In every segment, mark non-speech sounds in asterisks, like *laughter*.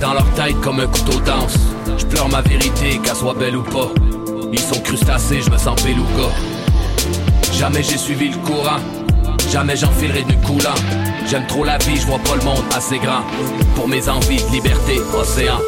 dans leur tête comme un couteau danse. Je pleure ma vérité, qu'elle soit belle ou pas. Ils sont crustacés, je me sens beluga. Jamais j'ai suivi le courant. Jamais j'enfilerai du coulant. J'aime trop la vie, je vois pas le monde assez grand. Pour mes envies de liberté, océan.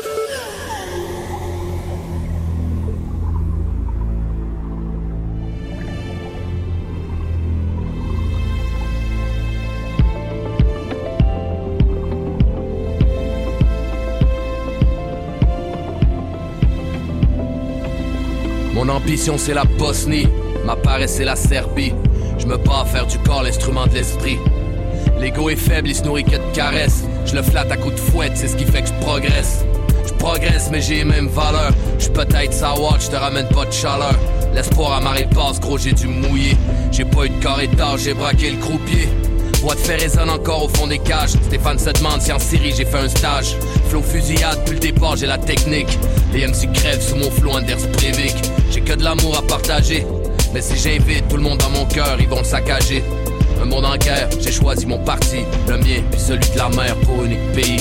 C'est la Bosnie, ma paresse c'est la Serbie. Je me bats à faire du corps l'instrument de l'esprit. L'ego est faible, il se nourrit que de caresses. Je le flatte à coups de fouette, c'est ce qui fait que je progresse. Je progresse, mais j'ai les mêmes valeurs. Je peut-être savoir, je te ramène pas de chaleur. L'espoir à marée passe, gros, j'ai dû mouiller. J'ai pas eu de carré d'âge, j'ai braqué le croupier. Voix de fer résonne encore au fond des cages. Stéphane se demande si en Syrie j'ai fait un stage. Flow fusillade, depuis le départ j'ai la technique. Les MC crèvent sous mon flow Anders Breivik. J'ai que de l'amour à partager. Mais si j'invite tout le monde dans mon cœur, ils vont le saccager. Un monde en guerre, j'ai choisi mon parti, le mien, puis celui de la mer pour unique pays.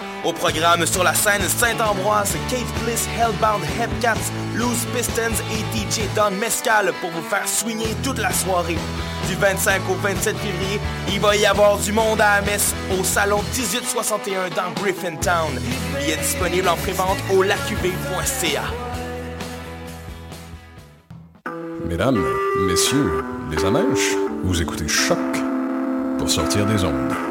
Au programme sur la scène Saint-Ambroise, Kate Bliss, Hellbound, Hepcats, Loose Pistons et DJ Don Mescal pour vous faire swinger toute la soirée. Du 25 au 27 février, il va y avoir du monde à la au salon 1861 dans Griffintown. Il est disponible en prévente au lacuv.ca. Mesdames, messieurs, les amèches, vous écoutez Choc pour sortir des ondes.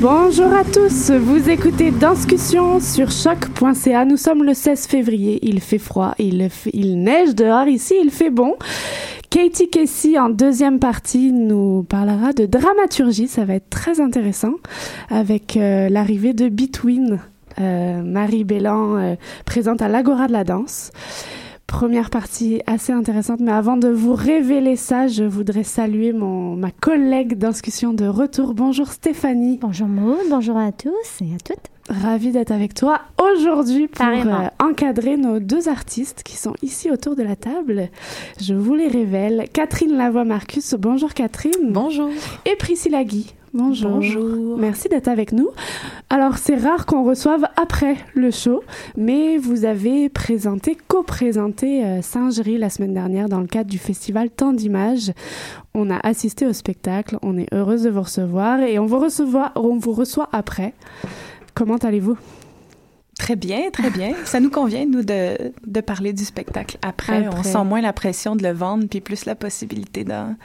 Bonjour à tous, vous écoutez Danscussion sur choc.ca. Nous sommes le 16 février, il fait froid, il, neige dehors ici, il fait bon. Katie Casey en deuxième partie nous parlera de dramaturgie, ça va être très intéressant avec euh, l'arrivée de Between, euh, Marie Bélan euh, présente à l'Agora de la danse. Première partie assez intéressante, mais avant de vous révéler ça, je voudrais saluer mon, ma collègue discussion de retour. Bonjour Stéphanie. Bonjour Maud, bonjour à tous et à toutes. Ravie d'être avec toi aujourd'hui pour euh, encadrer nos deux artistes qui sont ici autour de la table. Je vous les révèle. Catherine Lavoie-Marcus. Bonjour Catherine. Bonjour. Et Priscilla Guy. Bonjour. Bonjour. Merci d'être avec nous. Alors, c'est rare qu'on reçoive après le show, mais vous avez présenté, co-présenté euh, Singerie la semaine dernière dans le cadre du festival Temps d'images. On a assisté au spectacle, on est heureuse de vous recevoir et on vous reçoit, on vous reçoit après. Comment allez-vous? Très bien, très bien. *laughs* Ça nous convient, nous, de, de parler du spectacle après. Après. On sent moins la pression de le vendre, puis plus la possibilité d'en,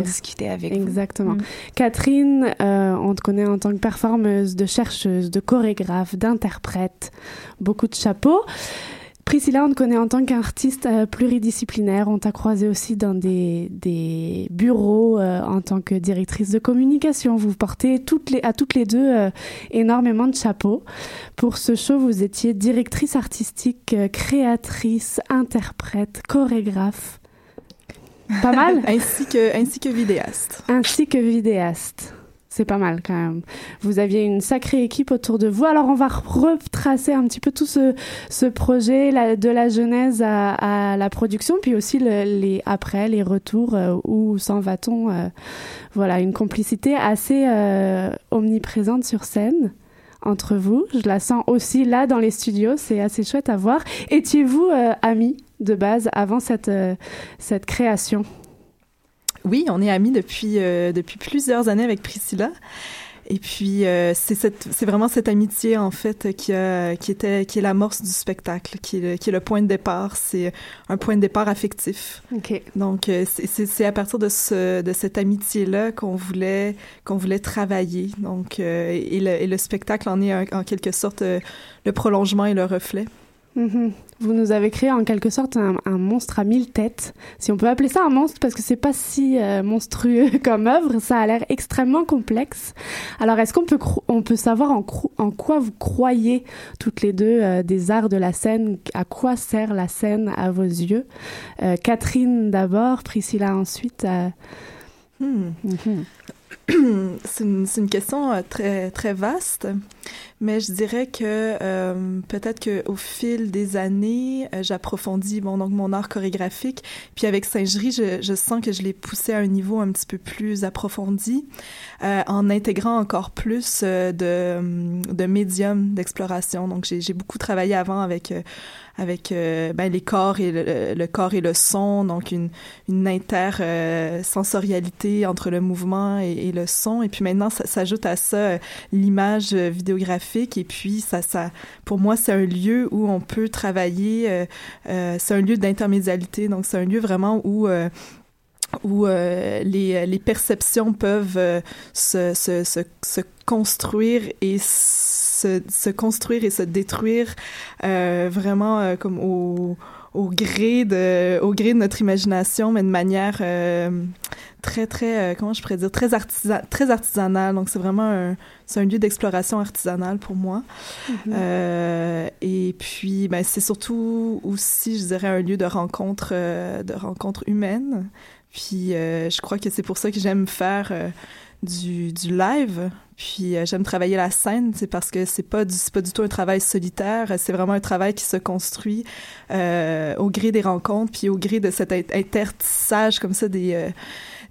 discuter avec vous. Exactement. Mm. Catherine, euh, on te connaît en tant que performeuse, de chercheuse, de chorégraphe, d'interprète, beaucoup de chapeaux. Priscilla, on te connaît en tant qu'artiste euh, pluridisciplinaire. On t'a croisé aussi dans des, des bureaux euh, en tant que directrice de communication. Vous portez toutes les, à toutes les deux euh, énormément de chapeaux. Pour ce show, vous étiez directrice artistique, créatrice, interprète, chorégraphe. Pas mal *laughs* Ainsi que, ainsi que vidéaste. Ainsi que vidéaste. C'est pas mal quand même. Vous aviez une sacrée équipe autour de vous. Alors on va retracer un petit peu tout ce, ce projet de la genèse à, la production, puis aussi le, les après les retours euh, où s'en va-t-on. Euh, voilà, une complicité assez euh, omniprésente sur scène entre vous. Je la sens aussi là dans les studios. C'est assez chouette à voir. Étiez-vous amis de base avant cette cette création? Oui, on est amis depuis, euh, depuis plusieurs années avec Priscilla. Et puis euh, c'est vraiment cette amitié en fait qui a, qui était qui est l'amorce du spectacle, qui est le, qui est le point de départ. C'est un point de départ affectif. Ok. Donc euh, c'est à partir de ce de cette amitié là qu'on voulait qu'on voulait travailler. Donc euh, et, le, et le spectacle en est un, en quelque sorte le prolongement et le reflet. Mhm. Vous nous avez créé en quelque sorte un, un, monstre à mille têtes, si on peut appeler ça un monstre, parce que c'est pas si euh, monstrueux *laughs* comme œuvre, ça a l'air extrêmement complexe. Alors, est-ce qu'on peut on peut savoir en, en, quoi vous croyez toutes les deux euh, des arts de la scène, à quoi sert la scène à vos yeux? Euh, Catherine d'abord, Priscilla ensuite. Hmm. Mm -hmm. *clears throat* c'est une, une, question très très vaste, mais je dirais que euh, peut-être que au fil des années, euh, j'approfondis bon donc mon art chorégraphique, puis avec Singerie, je, je sens que je l'ai poussé à un niveau un petit peu plus approfondi, euh, en intégrant encore plus euh, de de médiums d'exploration. Donc j'ai beaucoup travaillé avant avec avec euh, ben, les corps et le, le, corps et le son, donc une, une intersensorialité entre le mouvement et, et, le son. Et puis maintenant, ça s'ajoute à ça euh, l'image vidéographique. Et puis, ça, ça, pour moi, c'est un lieu où on peut travailler. Euh, euh c'est un lieu d'intermédialité. Donc, c'est un lieu vraiment où où euh, les, les perceptions peuvent se, construire et se, construire et se détruire vraiment comme au, au gré de au gré de notre imagination mais de manière euh, très très euh, comment je pourrais dire très artisan très artisanale. Donc c'est vraiment un c'est un lieu d'exploration artisanale pour moi. Mm -hmm. euh, et puis ben c'est surtout aussi je dirais un lieu de rencontre de rencontre humaine. Puis euh, je crois que c'est pour ça que j'aime faire euh, du, du live. Puis euh, j'aime travailler la scène, c'est parce que c'est pas du pas du tout un travail solitaire, c'est vraiment un travail qui se construit euh, au gré des rencontres, puis au gré de cet intertissage comme ça des euh,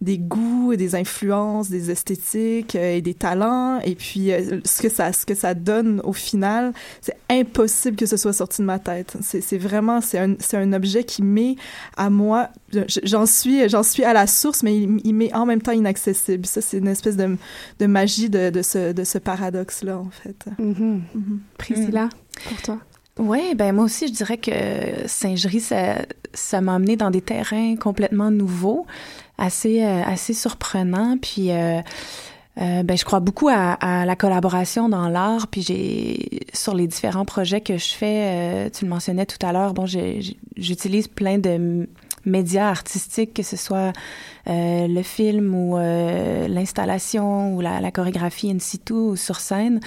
des goûts et des influences, des esthétiques euh, et des talents. Et puis, euh, ce que ça, ce que ça donne au final, c'est impossible que ce soit sorti de ma tête. C'est vraiment, c'est un, c'est un objet qui met à moi, j'en suis, j'en suis à la source, mais il, il m'est en même temps inaccessible. Ça, c'est une espèce de, de magie de, de ce, de ce paradoxe-là, en fait. Mm -hmm. Mm -hmm. Priscilla, mm. pour toi? Oui, ben moi aussi, je dirais que Singerie, ça, ça m'a amené dans des terrains complètement nouveaux, assez, euh, assez surprenants. Puis, euh, euh, ben, je crois beaucoup à, à la collaboration dans l'art. Puis, j'ai sur les différents projets que je fais, euh, tu le mentionnais tout à l'heure. Bon, j'utilise plein de médias artistiques, que ce soit euh, le film ou euh, l'installation ou la, la, chorégraphie in situ ou sur scène.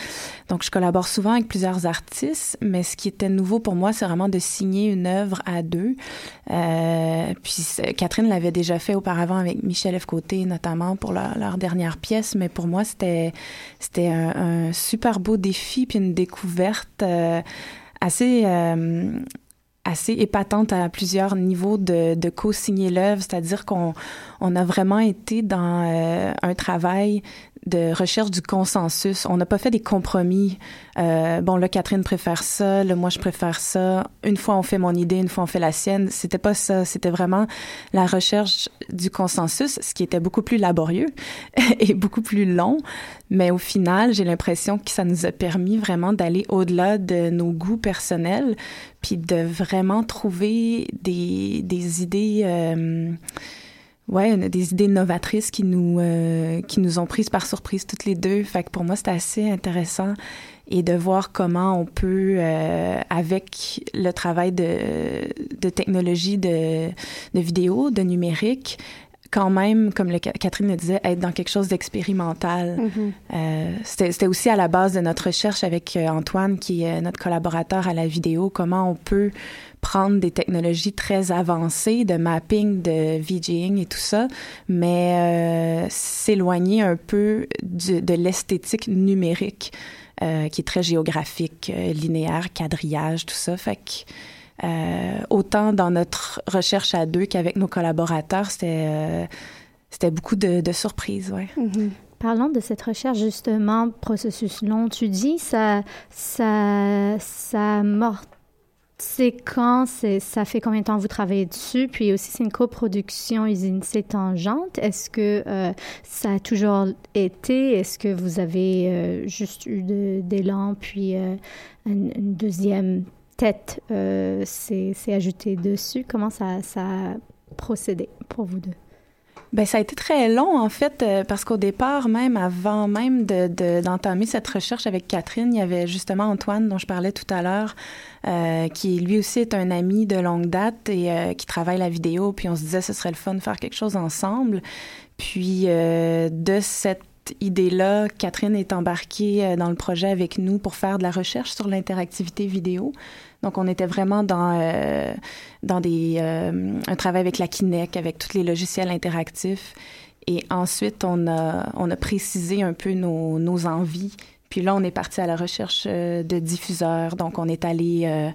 Donc, je collabore souvent avec plusieurs artistes, mais ce qui était nouveau pour moi, c'est vraiment de signer une œuvre à deux. Euh, puis, Catherine l'avait déjà fait auparavant avec Michel F. Côté, notamment pour leur, dernière pièce, mais pour moi, c'était c'était un, un, super beau défi puis une découverte euh, assez euh, assez épatante à plusieurs niveaux de, de co-signer l'œuvre, c'est-à-dire qu'on on a vraiment été dans euh, un travail de recherche du consensus. On n'a pas fait des compromis. Euh, bon, là, Catherine préfère ça, là, moi, je préfère ça. Une fois, on fait mon idée, une fois, on fait la sienne. C'était pas ça. C'était vraiment la recherche du consensus, ce qui était beaucoup plus laborieux *laughs* et beaucoup plus long. Mais au final, j'ai l'impression que ça nous a permis vraiment d'aller au-delà de nos goûts personnels, puis de vraiment trouver des, des idées... Euh, Ouais, on a des idées novatrices qui nous qui nous ont prises par surprise toutes les deux. Fait que pour moi, c'était assez intéressant et de voir comment on peut, avec le travail de, de technologie de, de vidéo, de numérique, quand même, comme le, Catherine le disait, être dans quelque chose d'expérimental. Mm-hmm. euh, C'était aussi à la base de notre recherche avec euh, Antoine, qui est notre collaborateur à la vidéo, comment on peut prendre des technologies très avancées de mapping, de VJing et tout ça, mais euh, s'éloigner un peu de l'esthétique numérique, euh, qui est très géographique, euh, linéaire, quadrillage, tout ça. Fait que euh, autant dans notre recherche à deux qu'avec nos collaborateurs, c'était euh, c'était beaucoup de, de surprises, ouais. Mm-hmm. Parlons de cette recherche justement, processus long. Tu dis ça, ça, ça mort. C'est quand, ça fait combien de temps vous travaillez dessus? Puis aussi, c'est une coproduction usine C tangente. Est-ce que euh, ça a toujours été? Est-ce que vous avez euh, juste eu d'élan, puis euh, une, une, deuxième tête euh, s'est ajoutée dessus. Comment ça, ça a procédé pour vous deux? Ben ça a été très long en fait euh, parce qu'au départ même avant même d'entamer de, cette recherche avec Catherine, il y avait justement Antoine dont je parlais tout à l'heure euh, qui lui aussi est un ami de longue date et euh, qui travaille la vidéo puis on se disait ce serait le fun de faire quelque chose ensemble. Puis de cette idée-là, Catherine est embarquée euh, dans le projet avec nous pour faire de la recherche sur l'interactivité vidéo. Donc, on était vraiment dans, euh, dans des, euh, un travail avec la Kinect, avec tous les logiciels interactifs. Et ensuite, on a, on a précisé un peu nos, nos envies. Puis là, on est parti à la recherche euh, de diffuseurs. Donc, on est allé euh,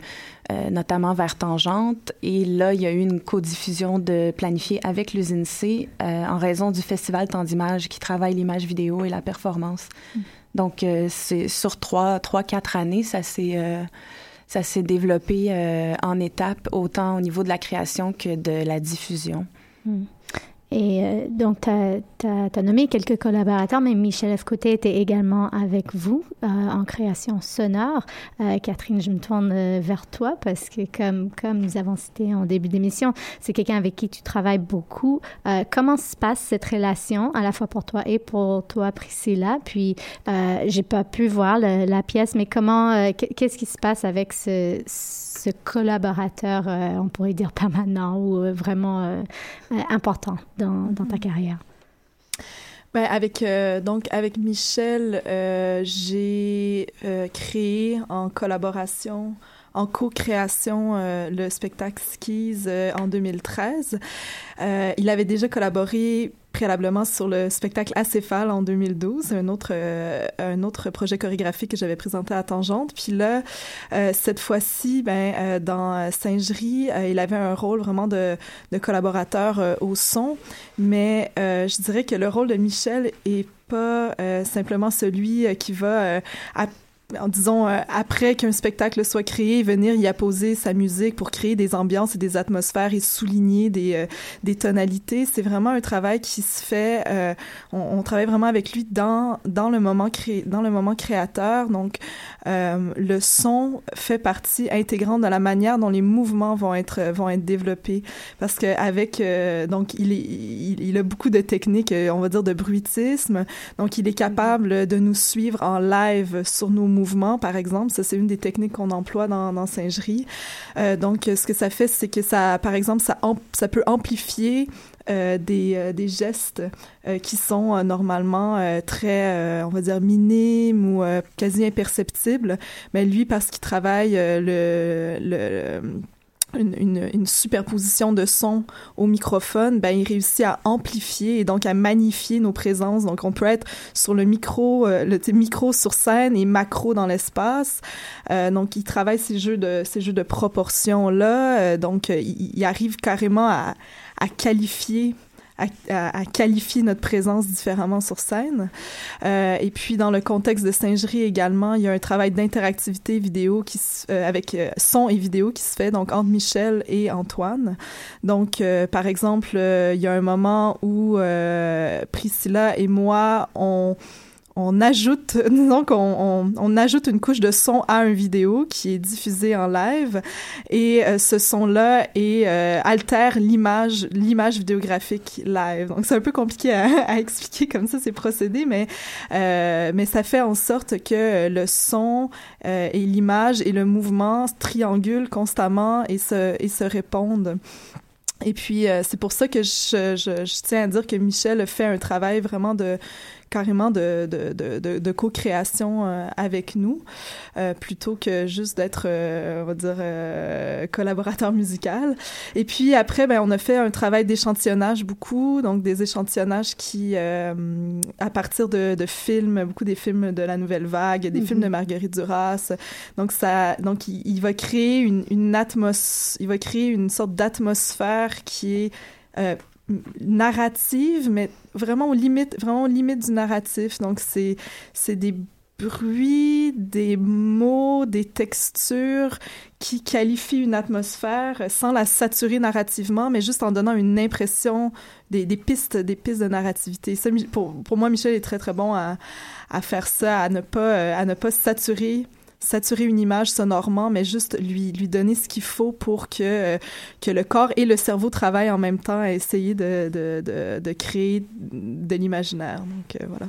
euh, notamment vers Tangente. Et là, il y a eu une codiffusion de planifiée avec l'usine C en raison du Festival Temps d'image qui travaille l'image vidéo et la performance. Mm. Donc, c'est sur trois, trois, quatre années, ça s'est ça s'est développé euh, en étapes, autant au niveau de la création que de la diffusion. Mm. Et euh, donc, tu as, as, nommé quelques collaborateurs, mais Michel F. Côté était également avec vous euh, en création sonore. Euh, Catherine, je me tourne euh, vers toi parce que, comme, comme nous avons cité en début d'émission, c'est quelqu'un avec qui tu travailles beaucoup. Euh, comment se passe cette relation, à la fois pour toi et pour toi, Priscilla? Puis, euh, j'ai pas pu voir le, la pièce, mais comment, qu'est-ce qui se passe avec ce, ce collaborateur, on pourrait dire permanent ou vraiment important? dans, dans ta carrière? Ben, avec euh, donc avec Michel, euh, j'ai euh, créé en collaboration, en co-création le spectacle Skis en 2013. il avait déjà collaboré préalablement sur le spectacle Acéphale en 2012, un autre euh, un autre projet chorégraphique que j'avais présenté à Tangente. Puis là, euh, cette fois-ci, ben euh, dans Singerie, euh, il avait un rôle vraiment de, de collaborateur au son, mais je dirais que le rôle de Michel est pas simplement celui qui va disons euh, après qu'un spectacle soit créé, venir y apposer sa musique pour créer des ambiances et des atmosphères et souligner des euh, des tonalités, c'est vraiment un travail qui se fait. Euh, on, on, travaille vraiment avec lui dans dans le moment cré dans le moment créateur. Donc euh, le son fait partie intégrante de la manière dont les mouvements vont être vont être développés parce que avec euh, donc il, est, il, il a beaucoup de techniques, on va dire de bruitisme. Donc il est capable de nous suivre en live sur nos mouvement, par exemple. Ça, c'est une des techniques qu'on emploie dans, dans Singerie. Euh, donc, ce que ça fait, c'est que ça, par exemple, ça, ça peut amplifier euh, des, euh, des gestes qui sont normalement très, on va dire, minimes ou quasi imperceptibles. Mais lui, parce qu'il travaille le, le une, superposition de sons au microphone, ben, il réussit à amplifier et donc à magnifier nos présences. Donc, on peut être sur le micro, euh, le micro sur scène et macro dans l'espace. Euh, donc, il travaille ces jeux de, ces jeux de proportions-là. Euh, donc, il, arrive carrément à qualifier à, à, à, qualifier notre présence différemment sur scène. Euh, et puis, dans le contexte de singerie également, il y a un travail d'interactivité vidéo qui euh, avec euh, son et vidéo qui se fait donc entre Michel et Antoine. Donc, euh, par exemple, euh, il y a un moment où Priscilla et moi, on on ajoute, *laughs* disons qu'on on, ajoute une couche de son à un vidéo qui est diffusée en live et euh, ce son-là et euh, altère l'image, l'image vidéographique live. Donc c'est un peu compliqué à, *laughs* à expliquer comme ça ces procédés, mais euh, mais ça fait en sorte que le son et l'image et le mouvement triangulent constamment et se et se répondent. Et puis, c'est pour ça que je, je, je, tiens à dire que Michel fait un travail vraiment de carrément de, de, de, de co-création euh, avec nous, euh, plutôt que juste d'être, euh, on va dire, collaborateur musical. Et puis après, ben, on a fait un travail d'échantillonnage beaucoup, donc des échantillonnages qui, à partir de, de, films, beaucoup des films de la Nouvelle Vague, des films de mm-hmm. Marguerite Duras. Donc ça, donc il, va créer une, une atmos, il va créer une sorte d'atmosphère qui est narrative, mais vraiment aux limites, vraiment aux limites du narratif. Donc, c'est, c'est des bruits, des mots, des textures qui qualifient une atmosphère sans la saturer narrativement, mais juste en donnant une impression des, des pistes, des pistes de narrativité. Ça, pour, pour moi, Michel est très, très bon à, à faire ça, à ne pas, à ne pas saturer saturer une image sonorement, mais juste lui, lui donner ce qu'il faut pour que, euh, que le corps et le cerveau travaillent en même temps à essayer de, de, de, de créer de l'imaginaire. Donc, euh, voilà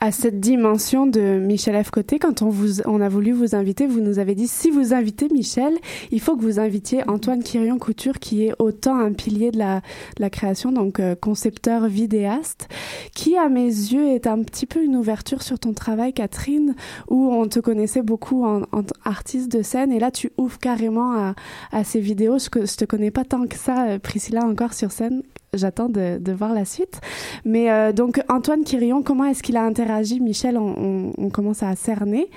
à cette dimension de Michel F. Côté, quand on, vous, a voulu vous inviter, vous nous avez dit si vous invitez Michel, il faut que vous invitiez Antoine Quirion Couture, qui est autant un pilier de la, création, donc euh, concepteur vidéaste, qui à mes yeux est un petit peu une ouverture sur ton travail, Catherine, où on te connaissait beaucoup en, artiste de scène, et là tu ouvres carrément à, à ces vidéos. Je, je te connais pas tant que ça, euh, Priscilla, encore sur scène j'attends de, de, voir la suite. Mais euh, donc Antoine Quirion, comment est-ce qu'il a interagi Michel, on, on, commence à cerner.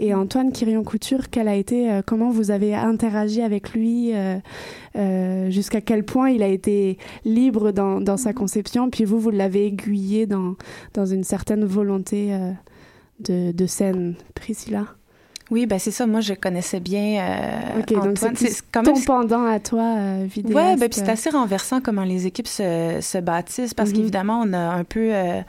Et mhm. Antoine Quirion Couture, quel a été, euh, comment vous avez interagi avec lui euh, Jusqu'à quel point il a été libre dans, dans sa mhm. conception? Puis vous, vous l'avez aiguillé dans, dans une certaine volonté de, de scène, Priscilla? Oui, ben c'est ça. Moi, je connaissais bien euh, Antoine. c'est ton pendant à toi, euh, vidéaste. Ouais, ben puis c'est assez renversant comment les équipes se, se bâtissent parce mhm. qu'évidemment, on a un peu, euh,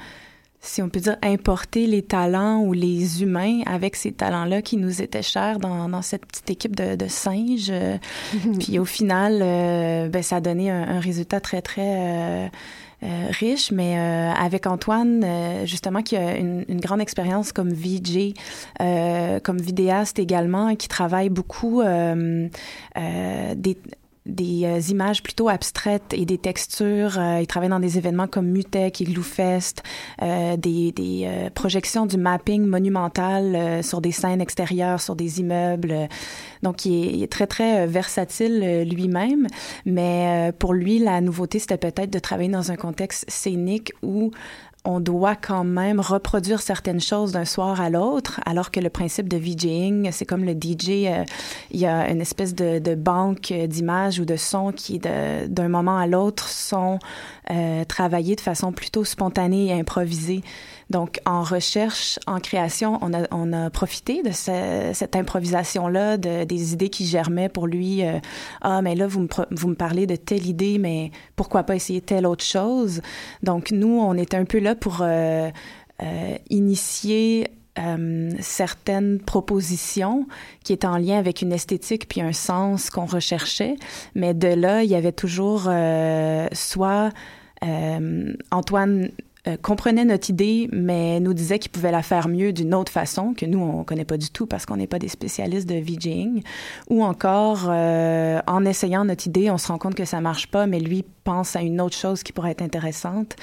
si on peut dire, importé les talents ou les humains avec ces talents-là qui nous étaient chers dans, dans cette petite équipe de, de singes. *laughs* Puis au final, euh, ben ça a donné un, un résultat très très euh, riche, mais euh, avec Antoine, euh, justement, qui a une, une grande expérience comme VJ, comme vidéaste également, qui travaille beaucoup des des euh, images plutôt abstraites et des textures. Euh, il travaille dans des événements comme Mutec et Gloufest, euh, des, des projections du mapping monumental sur des scènes extérieures, sur des immeubles. Donc, il est, il est très, très versatile lui-même. Mais pour lui, la nouveauté, c'était peut-être de travailler dans un contexte scénique où on doit quand même reproduire certaines choses d'un soir à l'autre, alors que le principe de VJing, c'est comme le DJ, euh, il y a une espèce de, de banque d'images ou de sons qui, d'un moment à l'autre, sont euh, travaillés de façon plutôt spontanée et improvisée. Donc, en recherche, en création, on a, on a profité de cette improvisation-là, de, des idées qui germaient pour lui. Euh, ah, mais là, vous me, vous me parlez de telle idée, mais pourquoi pas essayer telle autre chose? Donc, nous, on était un peu là pour euh, euh, initier euh, certaines propositions qui étaient en lien avec une esthétique puis un sens qu'on recherchait. Mais de là, il y avait toujours euh, soit euh, Antoine euh, comprenait notre idée, mais nous disait qu'il pouvait la faire mieux d'une autre façon que nous on connaît pas du tout parce qu'on n'est pas des spécialistes de VJing. Ou encore, euh, en essayant notre idée, on se rend compte que ça marche pas, mais lui pense à une autre chose qui pourrait être intéressante.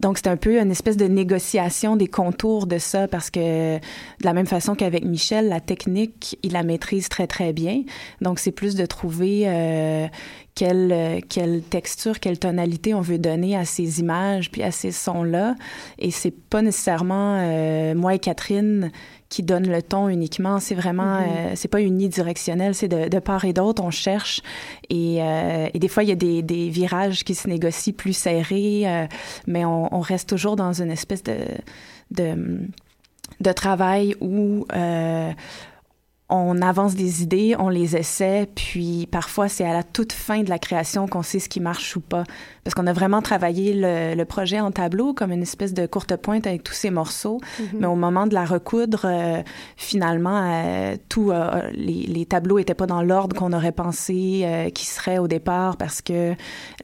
Donc c'est un peu une espèce de négociation des contours de ça parce que de la même façon qu'avec Michel, la technique, il la maîtrise très très bien. Donc c'est plus de trouver euh, quelle, euh, quelle texture, quelle tonalité on veut donner à ces images puis à ces sons-là. Et c'est pas nécessairement euh, moi et Catherine qui donne le ton uniquement. C'est vraiment, mm-hmm. euh, c'est pas unidirectionnel, c'est de, de, part et d'autre, on cherche. Et, euh, et, des fois, il y a des, des, virages qui se négocient plus serrés, euh, mais on, on, reste toujours dans une espèce de, de, de travail où on avance des idées, on les essaie, puis parfois c'est à la toute fin de la création qu'on sait ce qui marche ou pas. Parce qu'on a vraiment travaillé le, le, projet en tableau comme une espèce de courte pointe avec tous ces morceaux. Mm-hmm. Mais au moment de la recoudre, euh, finalement, euh, tout, euh, les, les, tableaux étaient pas dans l'ordre qu'on aurait pensé qui serait au départ parce que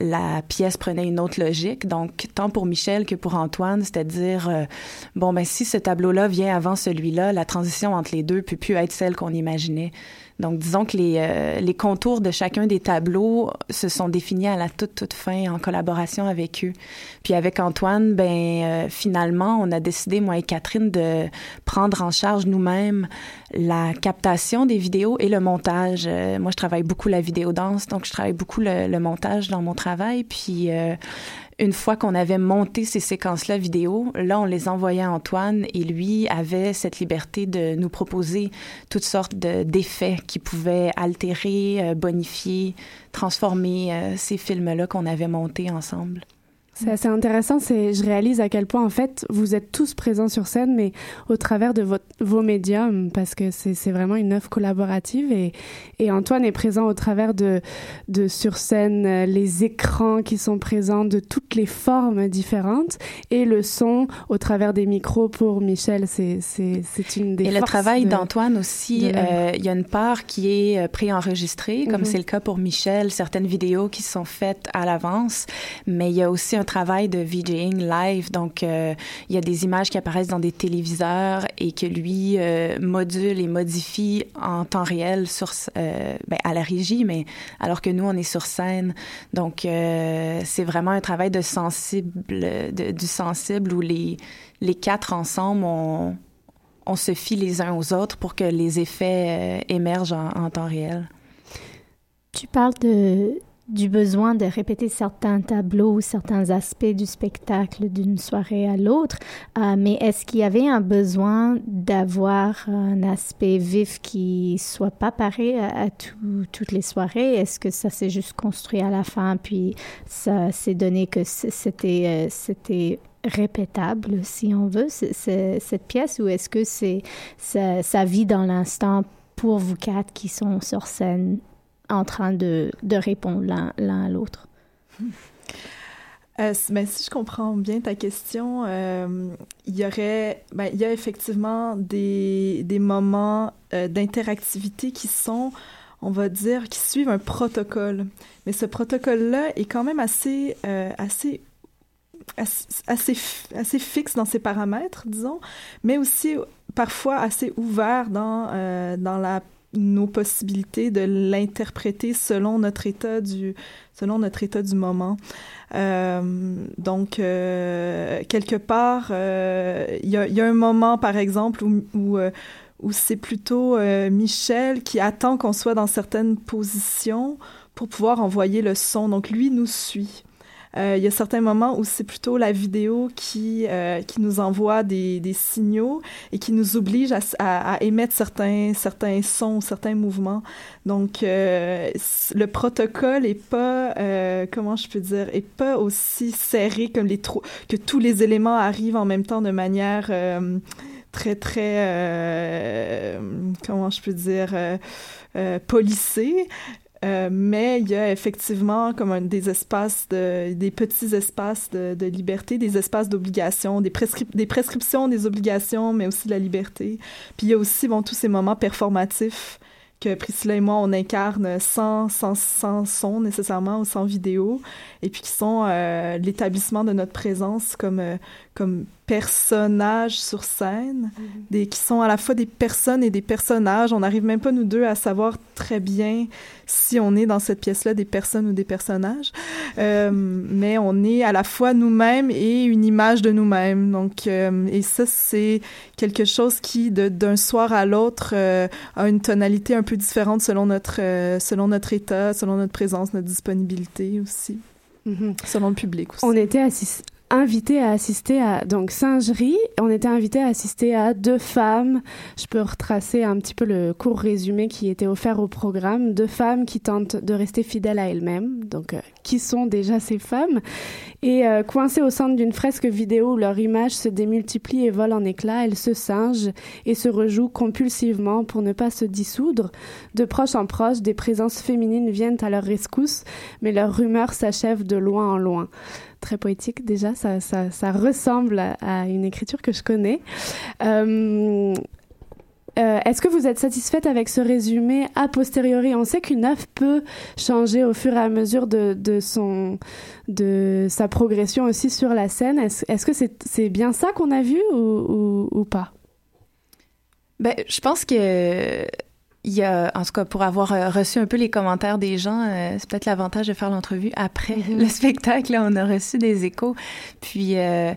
la pièce prenait une autre logique. Donc, tant pour Michel que pour Antoine, c'était de dire bon ben si ce tableau-là vient avant celui-là, la transition entre les deux peut plus être celle qu'on imaginait. Donc, disons que les, euh, les contours de chacun des tableaux se sont définis à la toute, toute fin en collaboration avec eux. Puis avec Antoine, ben euh, finalement, on a décidé, moi et Catherine, de prendre en charge nous-mêmes la captation des vidéos et le montage. Euh, moi, je travaille beaucoup la vidéo danse, donc je travaille beaucoup le, le montage dans mon travail. Puis une fois qu'on avait monté ces séquences-là vidéo, là, on les envoyait à Antoine et lui avait cette liberté de nous proposer toutes sortes d'effets qui pouvaient altérer, euh, bonifier, transformer euh, ces films-là qu'on avait montés ensemble. C'est assez intéressant. C'est, je réalise à quel point, en fait, vous êtes tous présents sur scène, mais au travers de votre, vos médiums, parce que c'est, vraiment une œuvre collaborative. Et, et Antoine est présent au travers de, de sur scène, euh, les écrans qui sont présents de toutes les formes différentes, et le son au travers des micros pour Michel. C'est, une des Et le travail d'Antoine aussi, euh, il y a une part qui est euh, préenregistrée, comme mm-hmm. c'est le cas pour Michel, certaines vidéos qui sont faites à l'avance, mais il y a aussi un travail de VJing live. Donc, euh, il y a des images qui apparaissent dans des téléviseurs et que lui euh, module et modifie en temps réel sur, euh, ben, à la régie, mais alors que nous, on est sur scène. Donc, c'est vraiment un travail de sensible, du sensible où les, les quatre ensemble, on, se fie les uns aux autres pour que les effets émergent en, en temps réel. Tu parles de, du besoin de répéter certains tableaux ou certains aspects du spectacle d'une soirée à l'autre, euh, mais est-ce qu'il y avait un besoin d'avoir un aspect vif qui soit pas pareil à, toutes les soirées? Est-ce que ça s'est juste construit à la fin, puis ça s'est donné que c'était euh, c'était répétable, si on veut, cette pièce, ou est-ce que c'est ça, ça vit dans l'instant pour vous quatre qui sont sur scène en train de, de répondre l'un à l'autre. Euh, ben, si je comprends bien ta question, euh, il y aurait, ben, y a effectivement des, des moments euh, d'interactivité qui sont, on va dire, qui suivent un protocole. Mais ce protocole-là est quand même assez, assez assez, assez fixe dans ses paramètres, disons, mais aussi parfois assez ouvert dans, dans la nos possibilités de l'interpréter selon notre état du selon notre état du moment. Euh, donc euh, quelque part, euh, il y, a, un moment par exemple où, où, c'est plutôt Michel qui attend qu'on soit dans certaines positions pour pouvoir envoyer le son. Donc lui nous suit. Euh, il y a certains moments où c'est plutôt la vidéo qui, euh, qui nous envoie des, des, signaux et qui nous oblige à, émettre certains, certains sons, certains mouvements. Donc, euh, le protocole est pas, euh, comment je peux dire, est pas aussi serré comme les que tous les éléments arrivent en même temps de manière euh, très très comment je peux dire euh, euh, mais il y a effectivement comme des espaces, de, des petits espaces de, de liberté, des espaces d'obligation, des, prescrip des prescriptions, des obligations, mais aussi de la liberté. Puis il y a aussi bon, tous ces moments performatifs que Priscilla et moi, on incarne sans, sans, sans son nécessairement ou sans vidéo, et puis qui sont euh, l'établissement de notre présence comme, euh, comme personnages sur scène, mm -hmm. des, qui sont à la fois des personnes et des personnages. On n'arrive même pas, nous deux, à savoir très bien si on est dans cette pièce-là des personnes ou des personnages, euh, *laughs* mais on est à la fois nous-mêmes et une image de nous-mêmes. Donc, euh, et ça, c'est quelque chose qui, d'un soir à l'autre, euh, a une tonalité un peu différente selon notre, selon notre état, selon notre présence, notre disponibilité aussi. Mm -hmm. Selon le public aussi. On était assis invité à assister à donc singerie. On était invité à assister à deux femmes. Je peux retracer un petit peu le court résumé qui était offert au programme. Deux femmes qui tentent de rester fidèles à elles-mêmes. Donc, euh, qui sont déjà ces femmes? Et euh, coincées au centre d'une fresque vidéo où leur image se démultiplie et vole en éclats, elles se singent et se rejouent compulsivement pour ne pas se dissoudre. De proche en proche, des présences féminines viennent à leur rescousse, mais leur rumeur s'achève de loin en loin très poétique déjà, ça, ça, ressemble à, une écriture que je connais. Euh, euh, est-ce que vous êtes satisfaite avec ce résumé a posteriori? On sait qu'une œuvre peut changer au fur et à mesure de, de son, de sa progression aussi sur la scène. Est-ce est -ce que c'est bien ça qu'on a vu ou, ou, ou pas? Ben, je pense que il y a, en tout cas, pour avoir euh, reçu un peu les commentaires des gens, euh, c'est peut-être l'avantage de faire l'entrevue après mm-hmm. *laughs* le spectacle. on a reçu des échos. Puis, euh,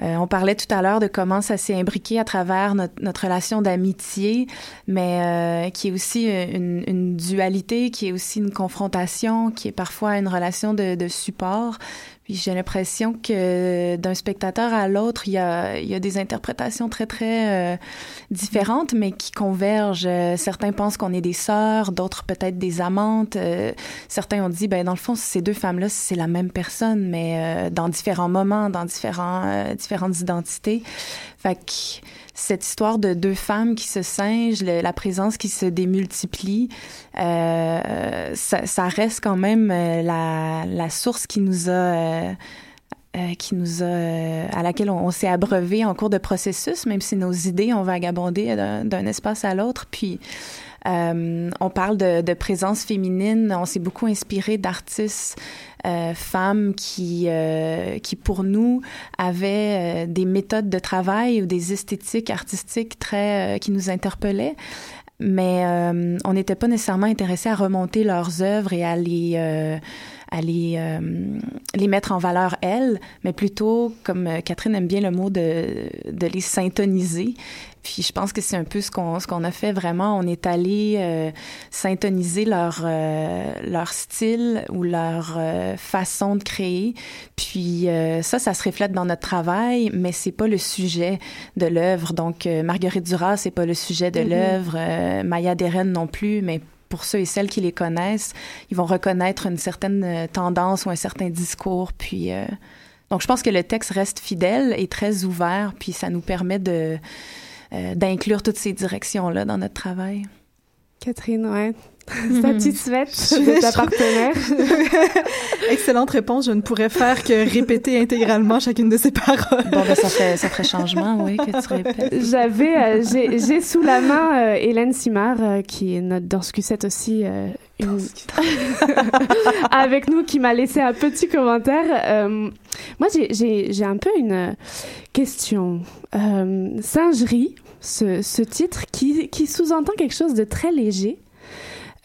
euh, on parlait tout à l'heure de comment ça s'est imbriqué à travers notre, notre relation d'amitié, mais qui est aussi une, une, dualité, qui est aussi une confrontation, qui est parfois une relation de, de support. Puis j'ai l'impression que d'un spectateur à l'autre, il y a, y a des interprétations très, très euh, différentes, mais qui convergent. certains pensent qu'on est des sœurs, d'autres peut-être des amantes. certains ont dit, ben dans le fond, ces deux femmes-là, c'est la même personne, mais dans différents moments, dans différents différentes identités. Fait que cette histoire de deux femmes qui se singent, la présence qui se démultiplie, euh, ça, reste quand même euh, la, source qui nous a euh, à laquelle on, s'est abreuvé en cours de processus, même si nos idées ont vagabondé d'un espace à l'autre. Puis on parle de, présence féminine. On s'est beaucoup inspiré d'artistes femmes qui, euh, qui pour nous avaient euh, des méthodes de travail ou des esthétiques artistiques très qui nous interpellaient. Mais on n'était pas nécessairement intéressé à remonter leurs œuvres et à les à les, les mettre en valeur elles, mais plutôt, comme Catherine aime bien le mot, de, de les syntoniser puis je pense que c'est un peu ce qu'on ce qu'on a fait vraiment. On est allé euh, syntoniser leur euh, leur style ou leur euh, façon de créer. Puis ça, ça se reflète dans notre travail, mais c'est pas le sujet de l'œuvre. Donc Marguerite Duras, c'est pas le sujet de mm-hmm. l'œuvre. Maya Deren non plus, mais pour ceux et celles qui les connaissent, ils vont reconnaître une certaine tendance ou un certain discours. Puis donc je pense que le texte reste fidèle et très ouvert. Puis ça nous permet de euh, d'inclure toutes ces directions-là dans notre travail. Catherine, ouais. *laughs* Satisfaite de ta partenaire. *laughs* Excellente réponse. Je ne pourrais faire que répéter intégralement chacune de ces paroles. Bon, ben, ça ferait, ça ferait changement, oui, que tu répètes. J'avais, euh, j'ai sous la main euh, Hélène Simard, qui est notre danse Q7 aussi, *laughs* avec nous, qui m'a laissé un petit commentaire. moi, j'ai un peu une question. singerie, ce, ce titre qui, qui sous-entend quelque chose de très léger.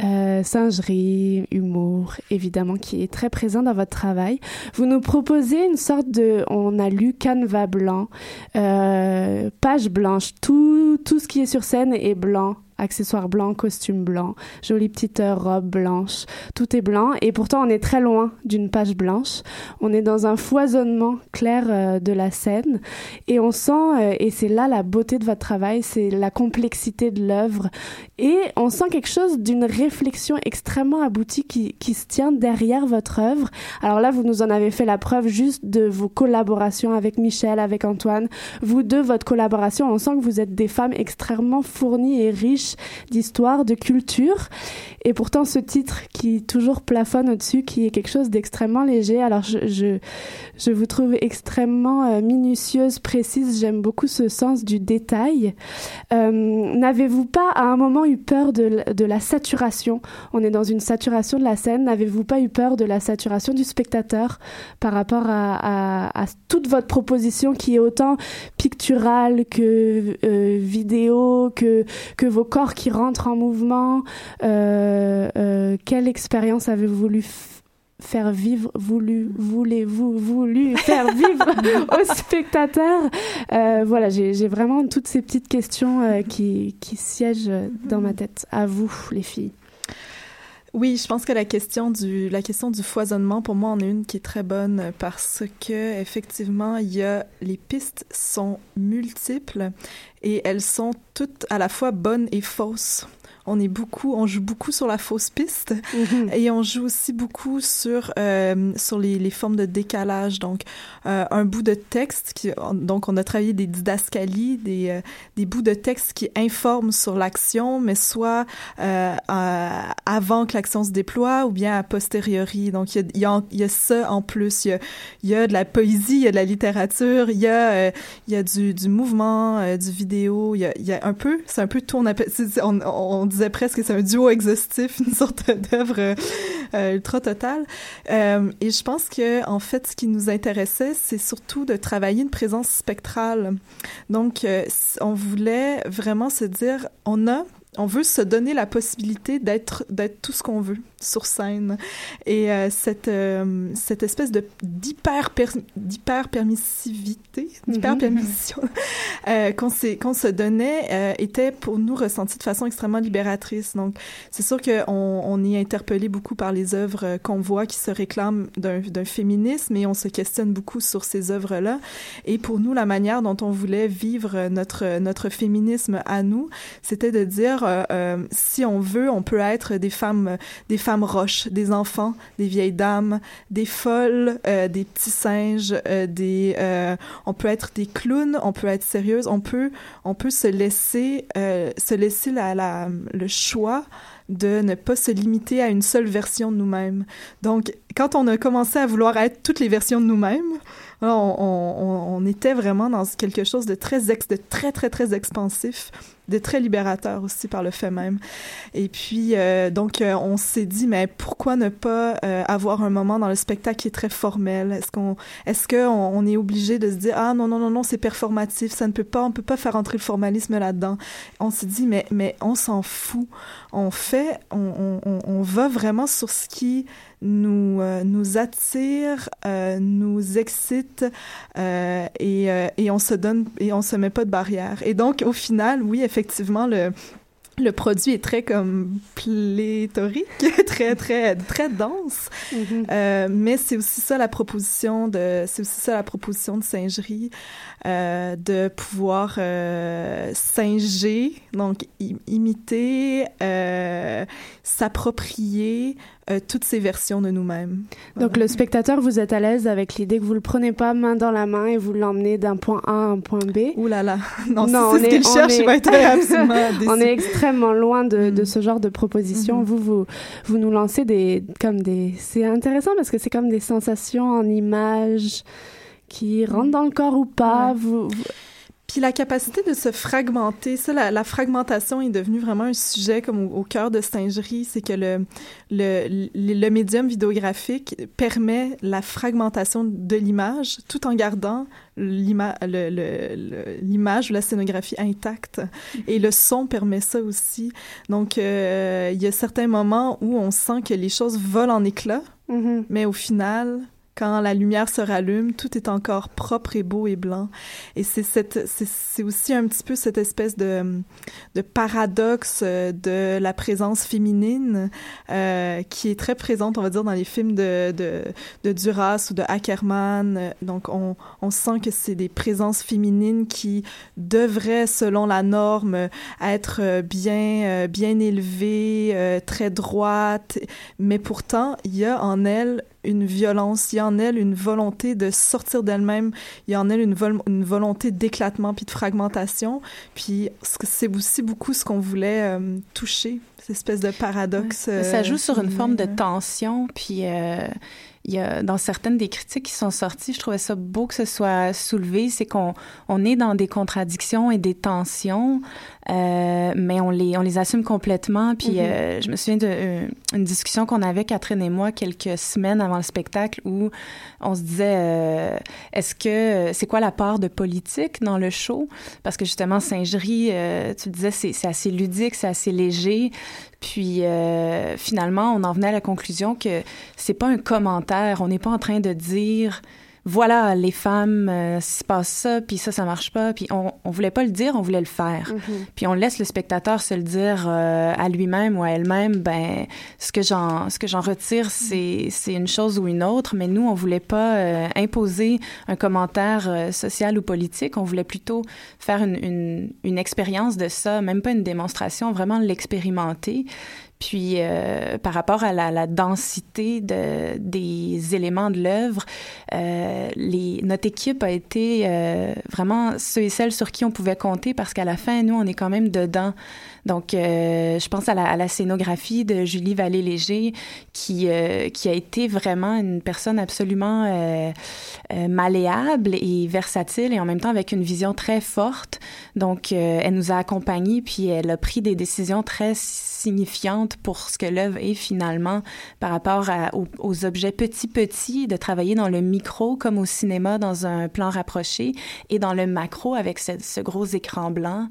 Euh, singerie, humour, évidemment, qui est très présent dans votre travail. Vous nous proposez une sorte de, on a lu canevas blanc, euh, page blanche, tout, tout ce qui est sur scène est blanc accessoires blancs, costume blanc, jolie petite robe blanche. Tout est blanc et pourtant on est très loin d'une page blanche. On est dans un foisonnement clair euh, de la scène et on sent, euh, et c'est là la beauté de votre travail, c'est la complexité de l'œuvre et on sent quelque chose d'une réflexion extrêmement aboutie qui, qui se tient derrière votre œuvre. Alors là, vous nous en avez fait la preuve juste de vos collaborations avec Michel, avec Antoine. Vous deux, votre collaboration, on sent que vous êtes des femmes extrêmement fournies et riches d'histoire, de culture. Et pourtant, ce titre qui toujours plafonne au-dessus, qui est quelque chose d'extrêmement léger. Alors, je, je, vous trouve extrêmement euh, minutieuse, précise. J'aime beaucoup ce sens du détail. Euh, N'avez-vous pas à un moment eu peur de, de la saturation? On est dans une saturation de la scène. N'avez-vous pas eu peur de la saturation du spectateur par rapport à, à, toute votre proposition qui est autant picturale que euh, vidéo, que, que vos qui rentrent en mouvement euh, euh, Quelle expérience avez-vous voulu faire vivre, voulu, voulez-vous, voulu *laughs* faire vivre *laughs* aux spectateurs? Euh, Voilà, j'ai vraiment toutes ces petites questions qui, qui siègent dans ma tête. À vous, les filles. Oui, je pense que la question du la question du foisonnement pour moi en est une qui est très bonne parce que effectivement il y a les pistes sont multiples et elles sont toutes à la fois bonnes et fausses on est beaucoup, on joue beaucoup sur la fausse piste mm-hmm. et on joue aussi beaucoup sur euh, sur les, les, formes de décalage. Donc, euh, un bout de texte qui, donc on a travaillé des didascalies, des euh, des bouts de texte qui informent sur l'action, mais soit avant que l'action se déploie ou bien a posteriori. Donc, il y a, il y a, ça en plus. Il y a, y a de la poésie, il y a de la littérature, il y a il y a du, du mouvement, du vidéo. Il y a, il y a un peu, c'est un peu tout. On, appelle, on, on disait presque que c'est un duo exhaustif, *laughs* une sorte d'œuvre euh, ultra totale. Euh, et je pense que en fait, ce qui nous intéressait, c'est surtout de travailler une présence spectrale. Donc, euh, on voulait vraiment se dire, on a on veut se donner la possibilité d'être d'être tout ce qu'on veut sur scène. Et euh, cette euh, cette espèce de d'hyper d'hyper permissivité d'hyper permission *laughs* euh, qu'on s'est qu'on se donnait était pour nous ressenti de façon extrêmement libératrice. Donc c'est sûr que on, est interpellé beaucoup par les œuvres qu'on voit qui se réclament d'un d'un féminisme et on se questionne beaucoup sur ces œuvres là et pour nous la manière dont on voulait vivre notre notre féminisme à nous c'était de dire euh, euh, si on veut, on peut être des femmes, des femmes roches, des enfants, des vieilles dames, des folles, euh, des petits singes, des, on peut être des clowns, on peut être sérieuse, on peut, on peut se laisser, se laisser la, la, le choix de ne pas se limiter à une seule version de nous-mêmes. Donc, quand on a commencé à vouloir être toutes les versions de nous-mêmes, on, on, on, était vraiment dans quelque chose de très, ex, de très, très, très expansif de très libérateur aussi par le fait même. Et puis, euh, donc, euh, on s'est dit, mais pourquoi ne pas euh, avoir un moment dans le spectacle qui est très formel? Est-ce qu'on, est-ce qu'on on est obligé de se dire, ah non, non, non, non, c'est performatif, ça ne peut pas, on peut pas faire entrer le formalisme là-dedans. On s'est dit, mais, mais on s'en fout. On fait, on, on, on va vraiment sur ce qui nous nous attire, euh, nous excite euh, et, et on se donne et on se met pas de barrière. Et donc au final, oui, effectivement le, le produit est très comme pléthorique, *laughs* très très très dense. Mm-hmm. euh, mais c'est aussi ça la proposition de c'est aussi ça la proposition de singerie euh, de pouvoir euh, singer donc imiter euh, s'approprier euh, toutes ces versions de nous-mêmes. Donc le spectateur, vous êtes à l'aise avec l'idée que vous le prenez pas main dans la main et vous l'emmenez d'un point A à un point B? Ouh là là, *laughs* non, non c'est ce qu'il cherche, il va être *laughs* absolument *laughs* On est extrêmement loin de, de, mm. ce genre de proposition. Mm-hmm. Vous, vous, vous nous lancez des comme des. C'est intéressant parce que c'est comme des sensations en images qui rentrent dans le corps ou pas. vous puis la capacité de se fragmenter, ça, la, la fragmentation est devenue vraiment un sujet comme au, cœur de Singerie, c'est que le, le, le, médium vidéographique permet la fragmentation de l'image tout en gardant l'image ou la scénographie intacte. Et le son permet ça aussi. Donc, euh, il y a certains moments où on sent que les choses volent en éclats, mm-hmm. mais au final, quand la lumière se rallume, tout est encore propre et beau et blanc. Et c'est cette, c'est aussi un petit peu cette espèce de, de paradoxe euh, de la présence féminine euh, qui est très présente, on va dire, dans les films de, de, Duras ou de Ackerman. Donc, on, on sent que c'est des présences féminines qui devraient, selon la norme, être bien, euh, bien élevées, très droites. Mais pourtant, il y a en elles une violence, il y a en elle une volonté de sortir d'elle-même, il y a en elle une, une volonté d'éclatement puis de fragmentation. Puis c'est aussi beaucoup ce qu'on voulait euh, toucher, cette espèce de paradoxe. Ça joue sur une forme de tension, puis euh, il y a dans certaines des critiques qui sont sorties, je trouvais ça beau que ce soit soulevé, c'est qu'on on est dans des contradictions et des tensions, euh, mais on les on les assume complètement. Puis mm-hmm. euh, je me souviens d'une euh, discussion qu'on avait Catherine et moi quelques semaines avant le spectacle où on se disait euh, est-ce que c'est quoi la part de politique dans le show? Parce que justement Singerie, tu disais c'est assez ludique, c'est assez léger. Puis euh, finalement, on en venait à la conclusion que c'est pas un commentaire. On n'est pas en train de dire voilà, les femmes, euh, se passe ça, puis ça, ça marche pas. Puis on, on voulait pas le dire, on voulait le faire. Mhm. Puis on laisse le spectateur se le dire euh, à lui-même ou à elle-même. Ben, ce que j'en, ce que j'en retire, c'est, c'est une chose ou une autre. Mais nous, on voulait pas euh, imposer un commentaire euh, social ou politique. On voulait plutôt faire une, une, une expérience de ça, même pas une démonstration, vraiment l'expérimenter. Puis euh, par rapport à la, la densité de, des éléments de l'œuvre, euh, notre équipe a été euh, vraiment ceux et celles sur qui on pouvait compter parce qu'à la fin, nous, on est quand même dedans. Donc, euh, je pense à la, scénographie de Julie Vallée-Léger, qui, euh, qui a été vraiment une personne absolument euh, malléable et versatile et en même temps avec une vision très forte. Donc, elle nous a accompagnés, puis elle a pris des décisions très signifiante pour ce que l'œuvre est finalement par rapport aux, objets petits petits, de travailler dans le micro comme au cinéma dans un plan rapproché et dans le macro avec ce gros écran blanc.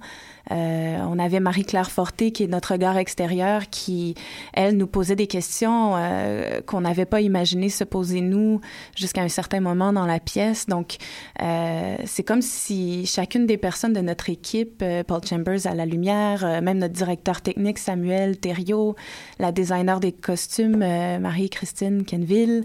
Euh, on avait Marie-Claire Forté, qui est notre regard extérieur, qui, elle, nous posait des questions euh, qu'on n'avait pas imaginé se poser nous jusqu'à un certain moment dans la pièce. Donc, euh, c'est comme si chacune des personnes de notre équipe, euh, Paul Chambers à la lumière, euh, même notre directeur technique Samuel Thériault, la designer des costumes euh, Marie-Christine Kenville,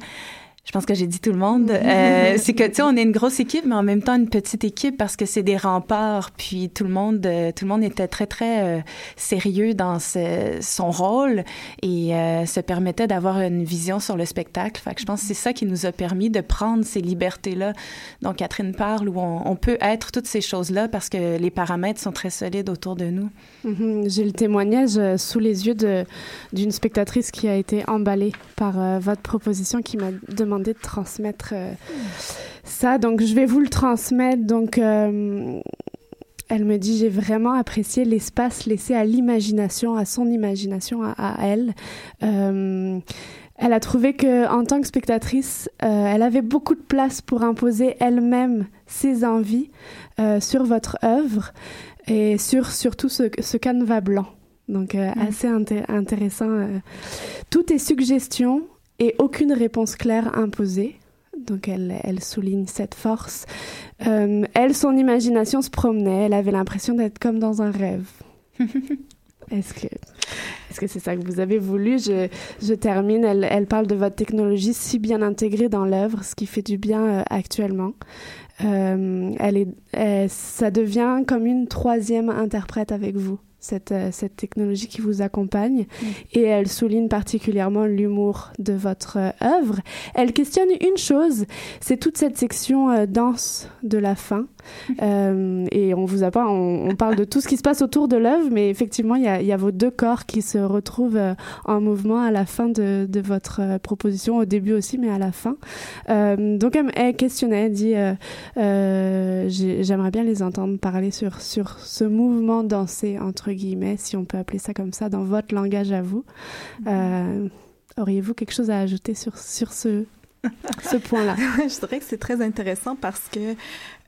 je pense que j'ai dit tout le monde. *laughs* Euh, c'est que tu sais, on est une grosse équipe, mais en même temps une petite équipe parce que c'est des remparts. Puis tout le monde, euh, tout le monde était très très euh, sérieux dans ce, son rôle et se permettait d'avoir une vision sur le spectacle. Fait que je pense que c'est ça qui nous a permis de prendre ces libertés là. Donc Catherine parle où on, on peut être toutes ces choses là parce que les paramètres sont très solides autour de nous. Mm -hmm. J'ai le témoignage sous les yeux d'une spectatrice qui a été emballée par votre proposition, qui m'a demandé de transmettre euh, ça. Donc, je vais vous le transmettre. Donc, euh, elle me dit, j'ai vraiment apprécié l'espace laissé à l'imagination, à son imagination, à, à elle. Euh, elle a trouvé que, en tant que spectatrice, euh, elle avait beaucoup de place pour imposer elle-même ses envies euh, sur votre œuvre et sur surtout ce, ce canevas blanc. Donc, euh, mmh. assez inté intéressant. Tout est suggestion et aucune réponse claire imposée. Donc elle, elle souligne cette force. Euh, elle, son imagination se promenait. Elle avait l'impression d'être comme dans un rêve. *laughs* Est-ce que est-ce que c'est ça que vous avez voulu? Je, je termine. Elle, elle, parle de votre technologie si bien intégrée dans l'œuvre, ce qui fait du bien euh, actuellement. Euh, elle est, elle, ça devient comme une troisième interprète avec vous cette, euh, cette technologie qui vous accompagne mmh. et elle souligne particulièrement l'humour de votre euh, œuvre. Elle questionne une chose, c'est toute cette section euh, danse de la fin. *laughs* Euh, et on vous a pas, on, on, parle de tout ce qui se passe autour de l'œuvre, mais effectivement, il y a, y a, vos deux corps qui se retrouvent euh, en mouvement à la fin de, de, votre euh, proposition, au début aussi, mais à la fin. Euh, donc, elle, questionnait, elle dit, euh, j'aimerais bien les entendre parler sur, sur ce mouvement dansé, entre guillemets, si on peut appeler ça comme ça, dans votre langage à vous. Mm -hmm. Auriez-vous quelque chose à ajouter sur, sur ce *laughs* ce point-là. *laughs* je dirais que c'est très intéressant parce que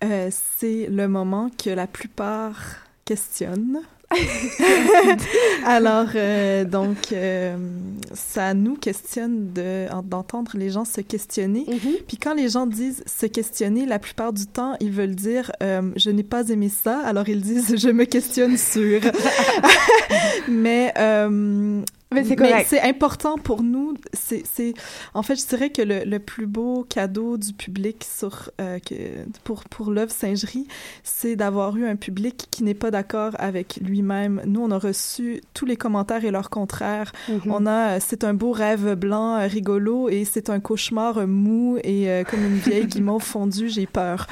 euh, c'est le moment que la plupart questionnent. *laughs* Alors, euh, donc, euh, ça nous questionne d'entendre de, les gens se questionner. Mm -hmm. Puis quand les gens disent se questionner, la plupart du temps, ils veulent dire euh, je n'ai pas aimé ça. Alors, ils disent je me questionne sur. Mais mais c'est important pour nous. C'est, en fait, je dirais que le, le, plus beau cadeau du public sur, euh, que, pour, pour l'œuvre Singerie, c'est d'avoir eu un public qui n'est pas d'accord avec lui-même. Nous, on a reçu tous les commentaires et leurs contraires. Mm -hmm. On a, c'est un beau rêve blanc, euh, rigolo, et c'est un cauchemar euh, mou et euh, comme une vieille guimauve *laughs* fondue, j'ai peur.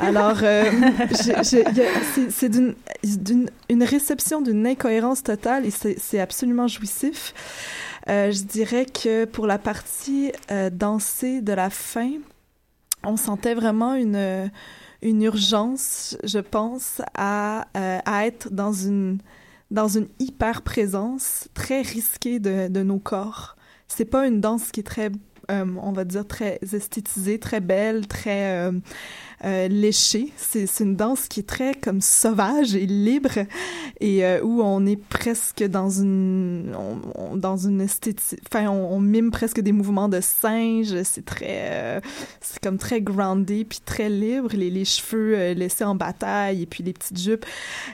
Alors, c'est d'une, d'une une réception d'une incohérence totale et c'est absolument jouissif. Euh, je dirais que pour la partie euh, dansée de la fin, on sentait vraiment une, une urgence, je pense, à, euh, à être dans une, dans une hyper présence très risquée de, de nos corps. C'est pas une danse qui est très on va dire, très esthétisée, très belle, très euh, léché. C'est une danse qui est très comme sauvage et libre et euh, où on est presque dans une dans une esthétique. Enfin, on, mime presque des mouvements de singe. C'est très euh, c'est comme très groundé puis très libre. Les, les cheveux laissés en bataille et puis les petites jupes.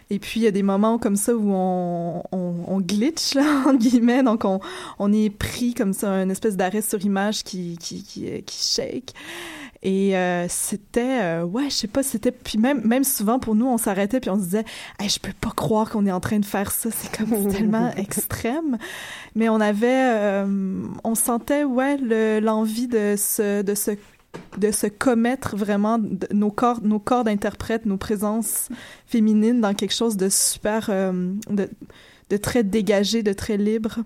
Et puis il y a des moments comme ça où on, on, on glitch là *laughs* en guillemets. Donc on, on est pris comme ça une espèce d'arrêt sur image qui qui qui, qui shake. Et euh, c'était, euh, ouais, je sais pas, c'était, puis même, même souvent pour nous, on s'arrêtait puis on se disait, hey, je peux pas croire qu'on est en train de faire ça, c'est comme tellement *laughs* extrême. Mais on avait, euh, on sentait, ouais, l'envie de se, de se de se commettre vraiment nos corps nos corps d'interprètes nos présences féminines dans quelque chose de super de, de très dégagé de très libre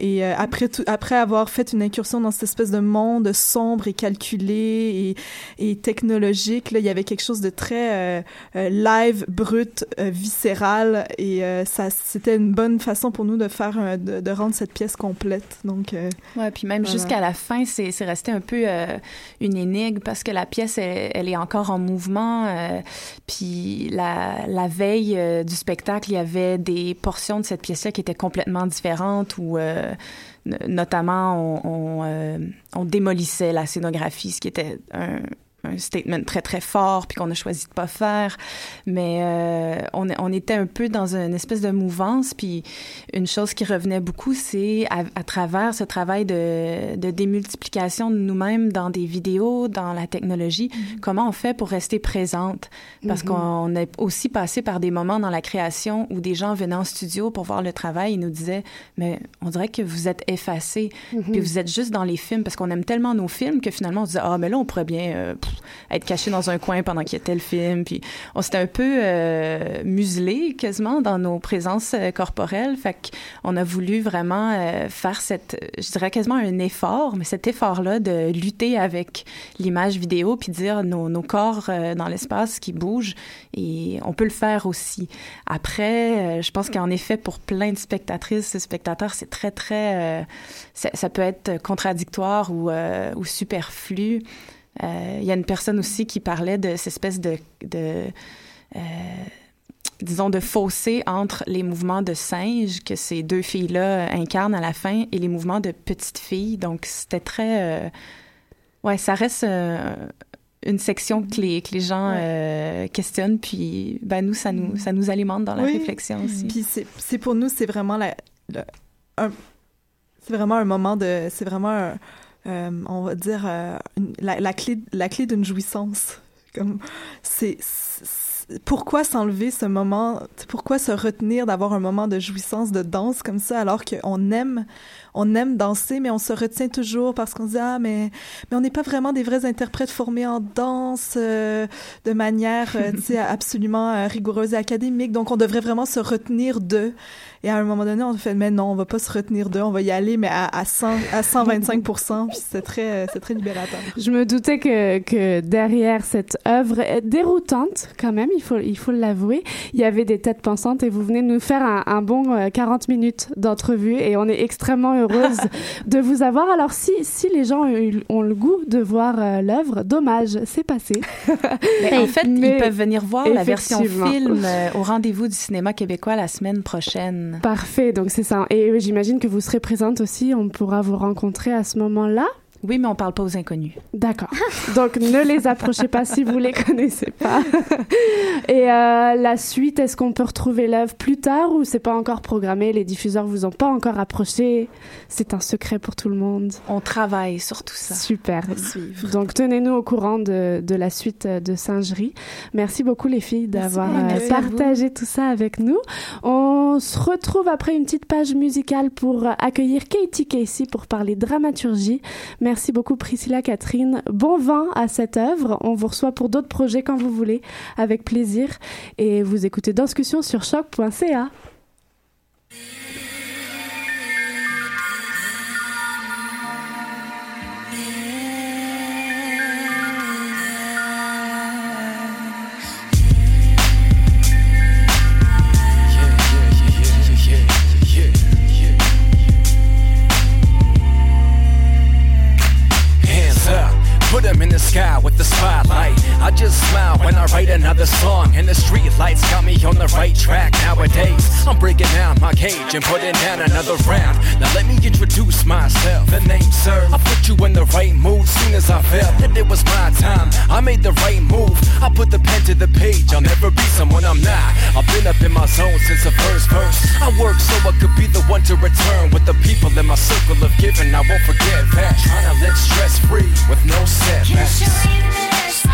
et euh, après tout, après avoir fait une incursion dans cette espèce de monde sombre et calculé et, et technologique, là, il y avait quelque chose de très euh, euh live, brut, euh, viscéral et ça, c'était une bonne façon pour nous de faire, de, de, rendre cette pièce complète. Donc, ouais, puis même jusqu'à la fin, c'est, c'est resté un peu une énigme parce que la pièce, elle, elle est encore en mouvement. puis la, la veille du spectacle, il y avait des portions de cette pièce-là qui étaient complètement différentes ou euh, notamment, on, euh, on, démolissait la scénographie, ce qui était un, un statement très très fort puis qu'on a choisi de pas faire mais euh, on, on était un peu dans une espèce de mouvance puis une chose qui revenait beaucoup c'est à, travers ce travail de, de démultiplication de nous-mêmes dans des vidéos dans la technologie mm-hmm. comment on fait pour rester présente? Parce mm-hmm. qu'on est aussi passé par des moments dans la création où des gens venaient en studio pour voir le travail et nous disaient mais on dirait que vous êtes effacé mm-hmm. puis vous êtes juste dans les films parce qu'on aime tellement nos films que finalement on se disait ah mais là on pourrait bien euh, être caché dans un coin pendant qu'il y a tel film. Puis on s'était un peu euh, muselé quasiment dans nos présences euh, corporelles. Fait qu'on a voulu vraiment euh, faire cette, je dirais quasiment un effort, mais cet effort-là de lutter avec l'image vidéo puis dire nos, corps dans l'espace qui bougent et on peut le faire aussi. Après, je pense qu'en effet, pour plein de spectatrices et spectateurs, c'est très, très, ça, peut être contradictoire ou superflu. Euh, il y a une personne aussi qui parlait de cette espèce de, de euh, disons, de fossé entre les mouvements de singe que ces deux filles-là incarnent à la fin et les mouvements de petites filles. Donc, c'était très... Euh, ouais, ça reste une section que les, que les gens questionnent, puis ben, nous, ça nous, ça nous alimente dans la réflexion aussi. Puis c'est pour nous, c'est vraiment la, c'est vraiment un moment de... C'est vraiment un, on va dire, euh, la, la, clé, la clé d'une jouissance. Comme, c'est, pourquoi s'enlever ce moment, pourquoi se retenir d'avoir un moment de jouissance, de danse comme ça, alors qu'on aime, on aime danser, mais on se retient toujours parce qu'on se dit ah mais mais on n'est pas vraiment des vrais interprètes formés en danse euh, de manière *laughs* absolument rigoureuse et académique, donc on devrait vraiment se retenir de et à un moment donné, on fait, mais non, on va pas se retenir d'eux, on va y aller, mais à, à, 100, à 125% puis c'est très, c'est très libérateur. Je me doutais que, que derrière cette œuvre déroutante, quand même, il faut, il faut l'avouer, il y avait des têtes pensantes et vous venez de nous faire un, un bon 40 euh, minutes d'entrevue et on est extrêmement heureuse *laughs* de vous avoir. Alors, si, si les gens ont le goût de voir euh, l'œuvre, dommage, c'est passé. *laughs* mais en fait, ils peuvent venir voir la version film euh, au rendez-vous du cinéma québécois la semaine prochaine. Parfait, donc c'est ça. Et j'imagine que vous serez présente aussi, on pourra vous rencontrer à ce moment-là. Oui, mais on parle pas aux inconnus. D'accord. Donc ne les approchez pas si vous les connaissez pas. Et euh, la suite, est-ce qu'on peut retrouver l'œuvre plus tard ou c'est pas encore programmé Les diffuseurs vous ont pas encore approché? C'est un secret pour tout le monde. On travaille sur tout ça. Super. Donc tenez-nous au courant de, de la suite de Singerie. Merci beaucoup les filles d'avoir euh, partagé tout ça avec nous. On se retrouve après une petite page musicale pour accueillir Katie Casey pour parler dramaturgie. Merci Merci beaucoup Priscilla Catherine. Bon vent à cette œuvre. On vous reçoit pour d'autres projets quand vous voulez, avec plaisir. Et vous écoutez Discussion sur choc.ca. the spotlight. I just smile when I write another song. And the street lights got me on the right track nowadays. I'm breaking down my cage and putting down another round. Now let me introduce myself. The name, sir. I put you in the right mood soon as I felt that it was my time. I made the right move. I put the pen to the page. I'll never be someone I'm not. I've been up in my zone since the first verse. I work so I could be the one to return with the people in my circle of giving. I won't forget that. Trying to live stress free with no setbacks.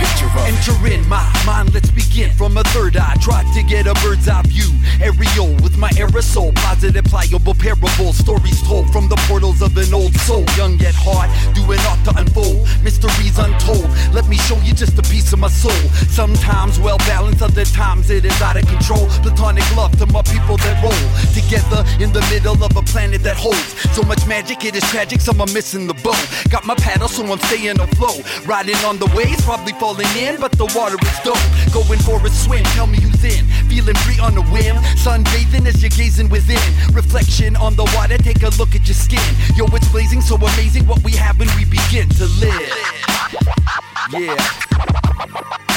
picture of. Enter in my mind, let's begin from a third eye. Try to get a bird's eye view. Aerial with my aerosol, positive, pliable, parable. Stories told from the portals of an old soul. Young yet hard, doing art to unfold. Mysteries untold. Let me show you just a piece of my soul. Sometimes well balanced, other times it is out of control. Platonic love to my people that roll together in the middle of a planet that holds so much magic. It is tragic, some are missing the boat. Got my paddle, so I'm staying afloat. Riding on the waves, probably falling in, but the water is dope. Going for a swim, tell me who's in. Feeling free on a whim. Sunbathing as you're gazing within. Reflection on the water, take a look at your skin. Yo, it's blazing, so amazing what we have when we begin to live. Yeah.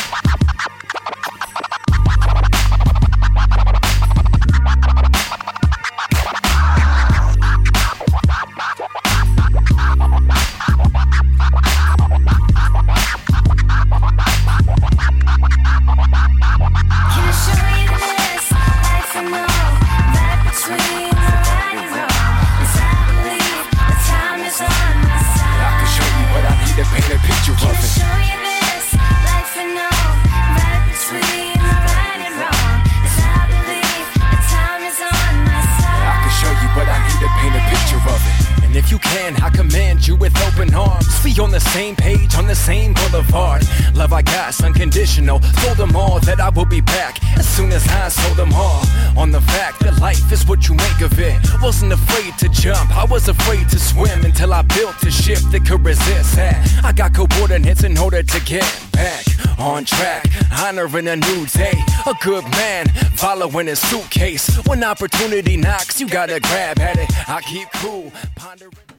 We on the same page, on the same boulevard. Love I got, unconditional. Told them all that I will be back as soon as I sold them all. On the fact that life is what you make of it. Wasn't afraid to jump, I was afraid to swim until I built a ship that could resist. I got coordinates in order to get back on track. Honoring a new day, a good man following his suitcase. When opportunity knocks, you gotta grab at it. I keep cool, pondering.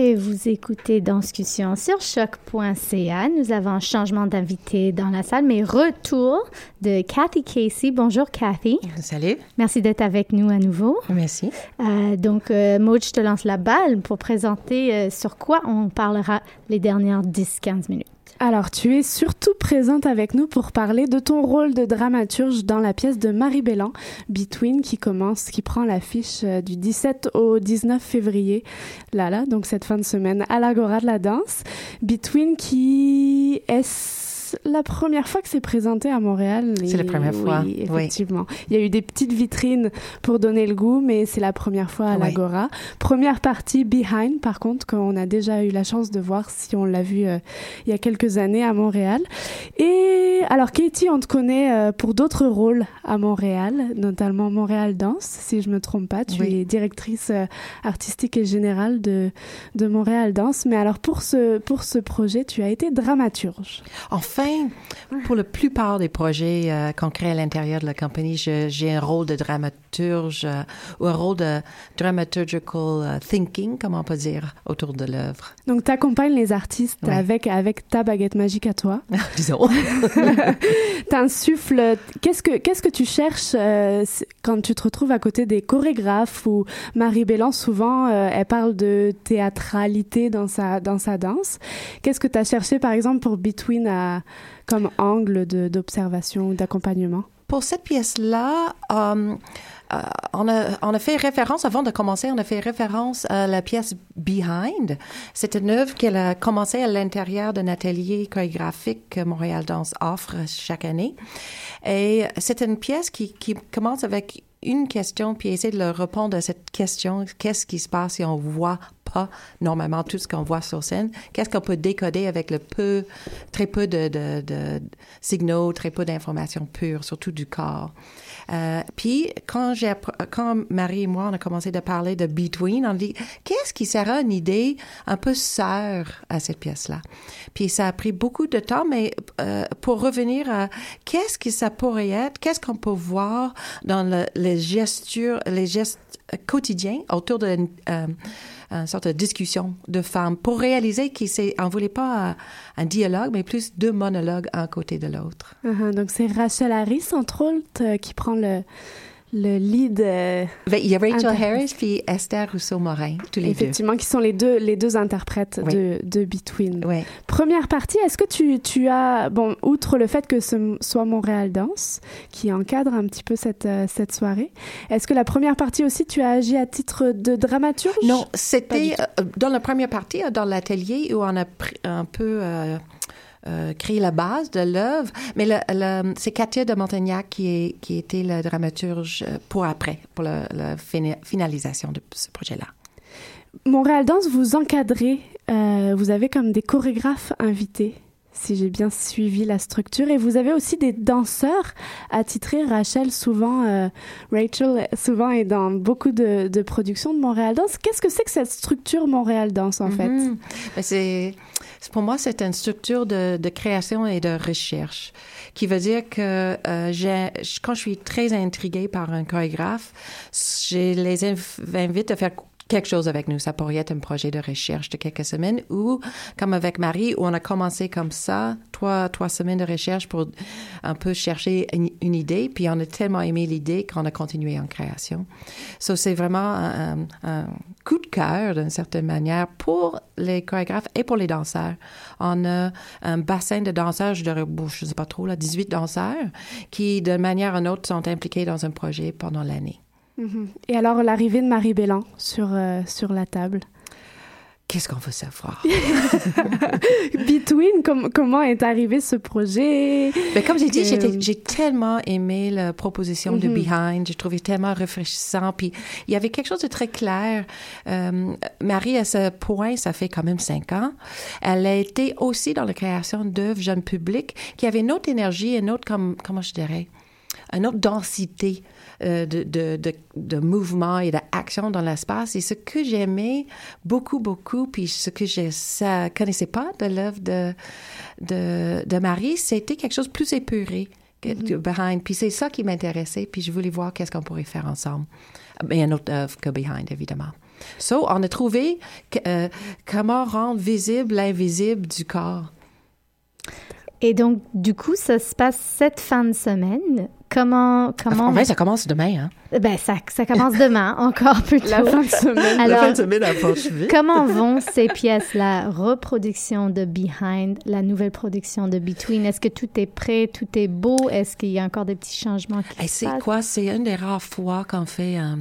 Et vous écoutez Danscussion sur choc.ca. Nous avons un changement d'invité dans la salle, mais retour de Kathy Casey. Bonjour Kathy. Salut. Merci d'être avec nous à nouveau. Merci. Euh, donc, euh, Maud, je te lance la balle pour présenter euh, sur quoi on parlera les dernières 10-15 minutes. Alors, tu es surtout présente avec nous pour parler de ton rôle de dramaturge dans la pièce de Marie Bellan, Between, qui commence, qui prend l'affiche euh, du 17 au 19 février, là, là, donc cette fin de semaine, à l'Agora de la danse. Between qui est la première fois que c'est présenté à Montréal. C'est la première fois, Oui, oui. effectivement. Il y a eu des petites vitrines pour donner le goût, mais c'est la première fois à Oui. l'Agora. Première partie Behind, par contre, qu'on a déjà eu la chance de voir si on l'a vu euh, il y a quelques années à Montréal. Et alors, Katie, on te connaît euh, pour d'autres rôles à Montréal, notamment Montréal Danse, si je me trompe pas. Tu es directrice euh, artistique et générale de, de Montréal Danse. Mais alors, pour ce, pour ce projet, tu as été dramaturge. Enfin, pour la plupart des projets euh, qu'on crée à l'intérieur de la compagnie, j'ai un rôle de dramaturge euh, ou un rôle de dramaturgical euh, thinking, comment on peut dire, autour de l'œuvre. Donc, tu accompagnes les artistes avec, avec ta baguette magique à toi. *laughs* Disons. *laughs* T'insuffles. Qu'est-ce que qu'est-ce que tu cherches euh, quand tu te retrouves à côté des chorégraphes ou Marie Bellan souvent elle parle de théâtralité dans sa dans sa danse. Qu'est-ce que tu as cherché par exemple pour Between à, comme angle d'observation ou d'accompagnement? Pour cette pièce-là, euh, euh, on, a, fait référence, avant de commencer, on a fait référence à la pièce Behind. C'est une œuvre qu'elle a commencé à l'intérieur d'un atelier chorégraphique que Montréal Danse offre chaque année. Et c'est une pièce qui commence avec une question, puis essaie de leur répondre à cette question, qu'est-ce qui se passe si on voit pas normalement tout ce qu'on voit sur scène? Qu'est-ce qu'on peut décoder avec le peu, très peu de, de, de signaux, très peu d'informations pures, surtout du corps? Euh, puis quand j'ai quand Marie et moi on a commencé de parler de Between, on dit qu'est-ce qui sera une idée un peu sœur à cette pièce-là? Puis ça a pris beaucoup de temps, mais euh, pour revenir à qu'est-ce que ça pourrait être, qu'est-ce qu'on peut voir dans le- les gestures, les gestes quotidiens autour d'une euh, une sorte de discussion de femmes pour réaliser qu'on ne voulait pas un, un dialogue, mais plus deux monologues un côté de l'autre. Uh-huh, donc c'est Rachel Harris, entre autres, euh, qui prend le, le lead. euh, Ben, Il y a Rachel. Harris puis Esther Rousseau-Morin, tous les Effectivement, qui sont les deux, les deux interprètes Oui. de, de Between. deux. Première partie, est-ce que tu, tu as, bon, outre le fait que ce soit Montréal Danse, qui encadre un petit peu cette, euh, cette soirée, est-ce que la première partie aussi, tu as agi à titre de dramaturge? Non, c'était euh, dans la première partie, dans l'atelier, où on a pris un peu euh, euh, créé la base de l'œuvre. Mais le, le- c'est Katia de Montagnac qui, est, qui était la dramaturge euh, pour après, pour la, finalisation de ce projet-là. Montréal Danse, vous encadrez, euh, vous avez comme des chorégraphes invités, si j'ai bien suivi la structure, et vous avez aussi des danseurs attitrés. Rachel, souvent, euh, Rachel, souvent est dans beaucoup de, de productions de Montréal Danse. Qu'est-ce que c'est que cette structure Montréal Danse, en fait? Mhm. Ben, c'est, c'est- pour moi, c'est une structure de, de création et de recherche, qui veut dire que euh, quand je suis très intriguée par un chorégraphe, je les inv- invite à faire quelque chose avec nous. Ça pourrait être un projet de recherche de quelques semaines ou, comme avec Marie, où on a commencé comme ça, trois, trois semaines de recherche pour un peu chercher une, idée, puis on a tellement aimé l'idée qu'on a continué en création. So, c'est vraiment un, un coup de cœur, d'une certaine manière, pour les chorégraphes et pour les danseurs. On a un bassin de danseurs, je dirais, je sais pas trop, là, 18 danseurs, qui, d'une manière ou d'une autre, sont impliqués dans un projet pendant l'année. Et alors, l'arrivée de Marie Bélan sur, euh, sur la table. Qu'est-ce qu'on veut savoir? *laughs* Between, com- comment est arrivé ce projet? Mais comme j'ai dit, Euh, j'ai tellement aimé la proposition de Mhm. Behind. J'ai trouvé tellement rafraîchissant. Puis il y avait quelque chose de très clair. Euh, Marie, à ce point, ça fait quand même cinq ans. Elle a été aussi dans la création d'œuvres jeunes publics qui avaient une autre énergie, une autre, comme, comment je dirais, une autre densité de, de, de, de mouvement et d'action dans l'espace. Et ce que j'aimais beaucoup, beaucoup, puis ce que je ne connaissais pas de l'œuvre de, de, de Marie, c'était quelque chose de plus épuré que que Behind. Puis c'est ça qui m'intéressait, puis je voulais voir qu'est-ce qu'on pourrait faire ensemble. Mais une autre œuvre que Behind, évidemment. So, on a trouvé que, euh, comment rendre visible l'invisible du corps. Et donc, du coup, ça se passe cette fin de semaine. Comment, comment En fait, ça commence demain, hein? Ben, ça, ça commence demain, *laughs* encore plus tôt. La fin de semaine. Alors, La fin de semaine vite. comment vont ces pièces, la reproduction de Behind, la nouvelle production de Between? Est-ce que tout est prêt, tout est beau? Est-ce qu'il y a encore des petits changements qui Et se c'est quoi? C'est une des rares fois qu'on fait euh,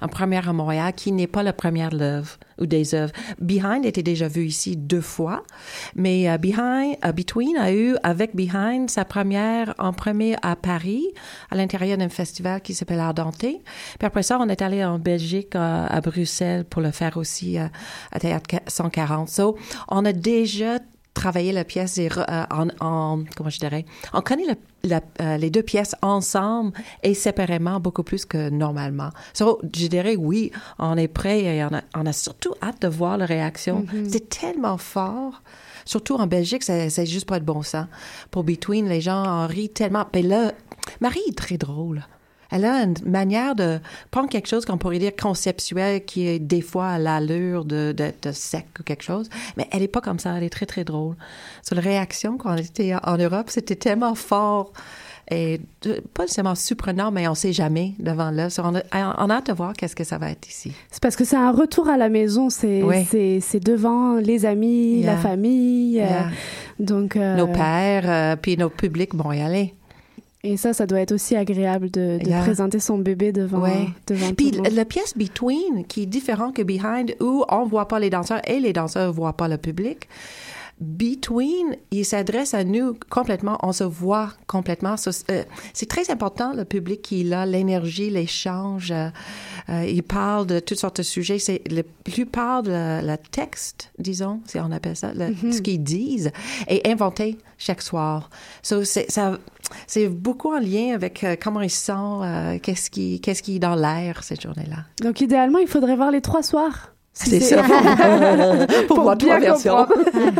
un première à Montréal qui n'est pas la première œuvre ou des œuvres. Behind était déjà vu ici deux fois, mais euh, Behind, euh, Between a eu avec Behind sa première en premier à Paris, à l'intérieur d'un festival qui s'appelle Ardenté. Puis après ça, on est allé en Belgique, euh, à Bruxelles, pour le faire aussi euh, à Théâtre 140. So, on a déjà travaillé la pièce et euh, en, en- comment je dirais, on connaît la- les deux pièces ensemble et séparément beaucoup plus que normalement. So, je dirais oui, on est prêt et on a, on a surtout hâte de voir la réaction. C'est tellement fort. Surtout en Belgique, c'est juste pas de bon sens. Pour Between, les gens en rient tellement. Mais là, Marie est très drôle. Elle a une manière de prendre quelque chose qu'on pourrait dire conceptuel qui est des fois à l'allure de, de, de sec ou quelque chose, mais elle est pas comme ça, elle est très très drôle. Sur la réaction quand on était en Europe, c'était tellement fort de- pas nécessairement surprenant, mais on sait jamais devant là. On, a, on a hâte de voir qu'est-ce que ça va être ici. C'est parce que c'est un retour à la maison, c'est devant les amis, Yeah. la famille. euh, donc, euh, Nos pères, euh, puis nos publics montréalais. Et ça, ça doit être aussi agréable de, de Yeah. présenter son bébé devant, Ouais. devant Puis tout le monde. la pièce Between, qui est différente que Behind, où on voit pas les danseurs et les danseurs voient pas le public. Between, il s'adresse à nous complètement, on se voit complètement. Euh, C'est très important, le public qui est là, l'énergie, l'échange. euh, euh, il parle de toutes sortes de sujets. C'est la plupart de la, la texte, disons, si on appelle ça, le- Mhm. ce qu'ils disent, est inventé chaque soir. So, c'est beaucoup en lien avec comment ils euh, qu'est-ce qui, qu'est-ce qui est dans l'air cette journée-là. Donc, idéalement, il faudrait voir les trois soirs. C'est ça. *laughs* *laughs* Pour moi, trois versions?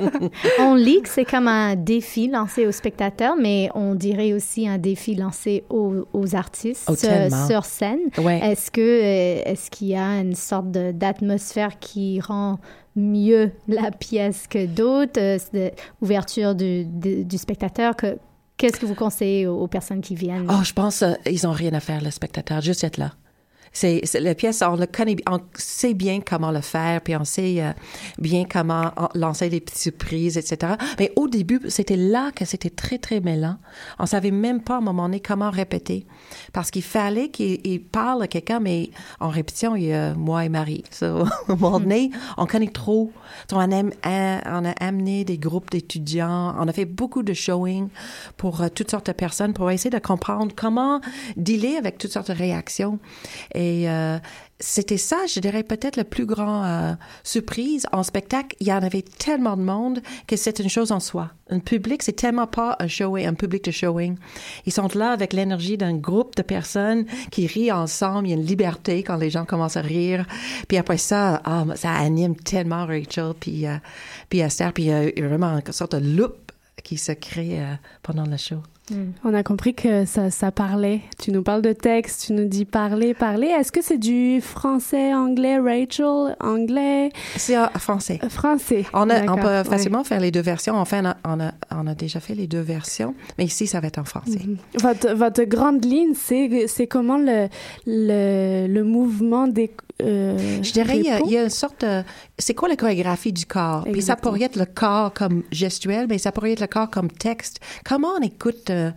*laughs* on lit que c'est comme un défi lancé aux spectateurs, mais on dirait aussi un défi lancé aux, aux artistes Oh, euh, sur scène. Ouais. Est-ce que euh, est-ce qu'il y a une sorte d'atmosphère qui rend mieux la pièce que d'autres, euh, ouverture du, du, du spectateur? Que Qu'est-ce que vous conseillez aux, personnes qui viennent? Oh, je pense qu'ils ont rien à faire, le spectateur, juste être là. C'est, la pièce, on le connaît, on sait bien comment le faire, puis on sait euh, bien comment en- lancer les petites surprises, etc. Mais au début, c'était là que c'était très, très mêlant. On savait même pas à un moment donné comment répéter. Parce qu'il fallait qu'il il parle à quelqu'un, mais en répétition, il y a moi et Marie. *laughs* So, à un moment donné, on connaît trop. On a, am- a- on a amené des groupes d'étudiants, on a fait beaucoup de showing pour euh, toutes sortes de personnes pour essayer de comprendre comment dealer avec toutes sortes de réactions. Euh, c'était ça, je dirais, peut-être la plus grande euh, surprise en spectacle. Il y en avait tellement de monde que c'est une chose en soi. Un public, c'est tellement pas un showing, un public de showing. Ils sont là avec l'énergie d'un groupe de personnes qui rient ensemble. Il y a une liberté quand les gens commencent à rire. Puis après ça, ah, ça anime tellement Rachel, puis, euh, puis Esther, puis il y a vraiment une sorte de loop qui se crée pendant le show. On a compris que ça, ça parlait. Tu nous parles de texte, tu nous dis parler, parler. Est-ce que c'est du français, anglais, Rachel, anglais? C'est en français. Euh, Français. On, a, on D'accord, peut ouais. facilement faire les deux versions. Enfin, on a, on, a, on a déjà fait les deux versions, mais ici, ça va être en français. Mhm. Votre, votre grande ligne, c'est c'est comment le, le, le mouvement des. Euh, Je dirais, il y, a, répond? il y a une sorte de... C'est quoi la chorégraphie du corps? Puis ça pourrait être le corps comme gestuel, mais ça pourrait être le corps comme texte. Comment on écoute euh,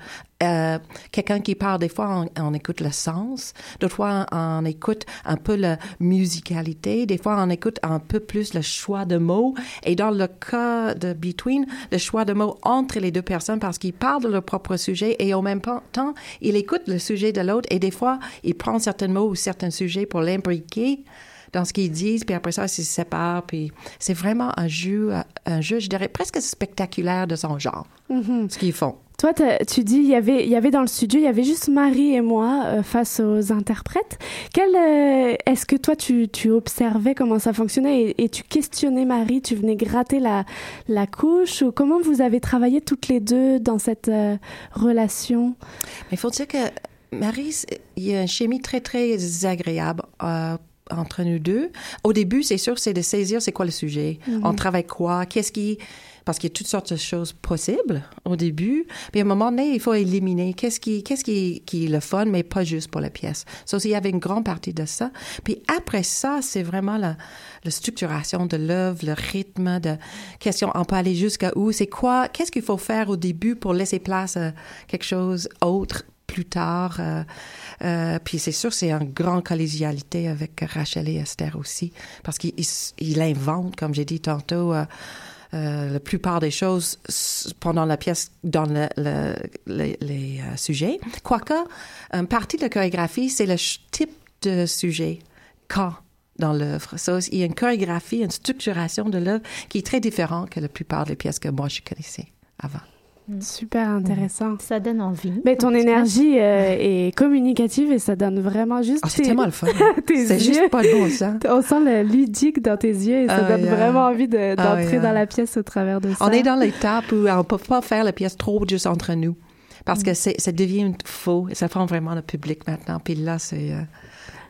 euh, quelqu'un qui parle? Des fois, on, écoute le sens. D'autres fois, on écoute un peu la musicalité. Des fois, on écoute un peu plus le choix de mots. Et dans le cas de Between, le choix de mots entre les deux personnes parce qu'ils parlent de leur propre sujet et au même temps, ils écoutent le sujet de l'autre et des fois, ils prennent certains mots ou certains sujets pour l'imbriquer dans ce qu'ils disent, puis après ça, ils se séparent, puis c'est vraiment un jeu, un jeu, je dirais, presque spectaculaire de son genre, Mhm. ce qu'ils font. Toi, tu dis, il y avait, il y avait dans le studio, il y avait juste Marie et moi euh, face aux interprètes. Quel, euh, est-ce que toi, tu, tu observais comment ça fonctionnait et, et tu questionnais Marie, tu venais gratter la, la couche ou comment vous avez travaillé toutes les deux dans cette euh, relation? Il faut dire que Marie, il y a une chimie très, très agréable entre nous deux. Au début, c'est sûr, c'est de saisir c'est quoi le sujet. Mhm. On travaille quoi? Qu'est-ce qui... Parce qu'il y a toutes sortes de choses possibles au début. Puis à un moment donné, il faut éliminer qu'est-ce qui, qu'est-ce qui, qui est le fun, mais pas juste pour la pièce. Ça aussi, il y avait une grande partie de ça. Puis après ça, c'est vraiment la, la structuration de l'œuvre, le rythme de question. On peut aller jusqu'à où? C'est quoi? Qu'est-ce qu'il faut faire au début pour laisser place à quelque chose autre plus tard? Euh, euh, puis c'est sûr, c'est une grande collégialité avec Rachel et Esther aussi, parce qu'il il, il invente, comme j'ai dit tantôt, euh, euh, la plupart des choses pendant la pièce dans le, le- le- les euh, sujets. Quoique, une partie de la chorégraphie, c'est le type de sujet quand dans l'œuvre. Ça, il y a une chorégraphie, une structuration de l'œuvre qui est très différente que la plupart des pièces que moi je connaissais avant. Super intéressant. Ça donne envie. Mais ton énergie euh, est communicative et ça donne vraiment juste. Ah, c'est tellement le fun. *laughs* tes C'est yeux. juste pas bon sens. On sent le ludique dans tes yeux et ça donne yeah. vraiment envie de- d'entrer yeah. dans la pièce au travers de ça. On est dans l'étape où on peut pas faire la pièce trop juste entre nous. Parce Mm. que ça devient faux et ça prend vraiment le public maintenant. Puis là, c'est, euh,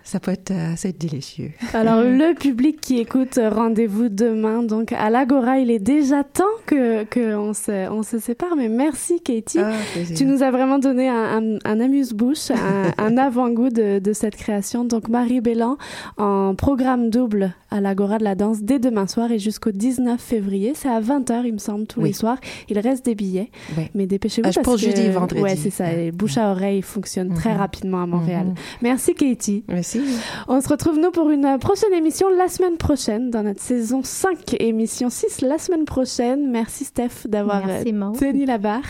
ça peut être euh, délicieux. *laughs* Alors, le public qui écoute, euh, rendez-vous demain. Donc, à l'Agora, il est déjà temps que, que on, se, on se sépare. Mais merci, Katie. Ah, tu nous as vraiment donné un, un, un amuse-bouche, un, un *laughs* avant-goût de, de cette création. Donc, Marie Bélan en programme double à l'Agora de la danse dès demain soir et jusqu'au 19 février. C'est à 20h, il me semble, tous Oui. les soirs. Il reste des billets. Oui. Mais dépêchez-vous Ah, je parce pense que... jeudi et vendredi. Ouais, c'est ça. Et bouche à oreille fonctionne très Mhm. rapidement à Montréal. Mhm. Merci, Katie. Merci. On se retrouve, nous, pour une prochaine émission la semaine prochaine, dans notre saison 5, émission 6, la semaine prochaine. Merci, Steph, d'avoir euh, tenu la barre.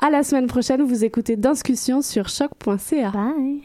À la semaine prochaine, vous écoutez Discussion sur choc.ca. Bye.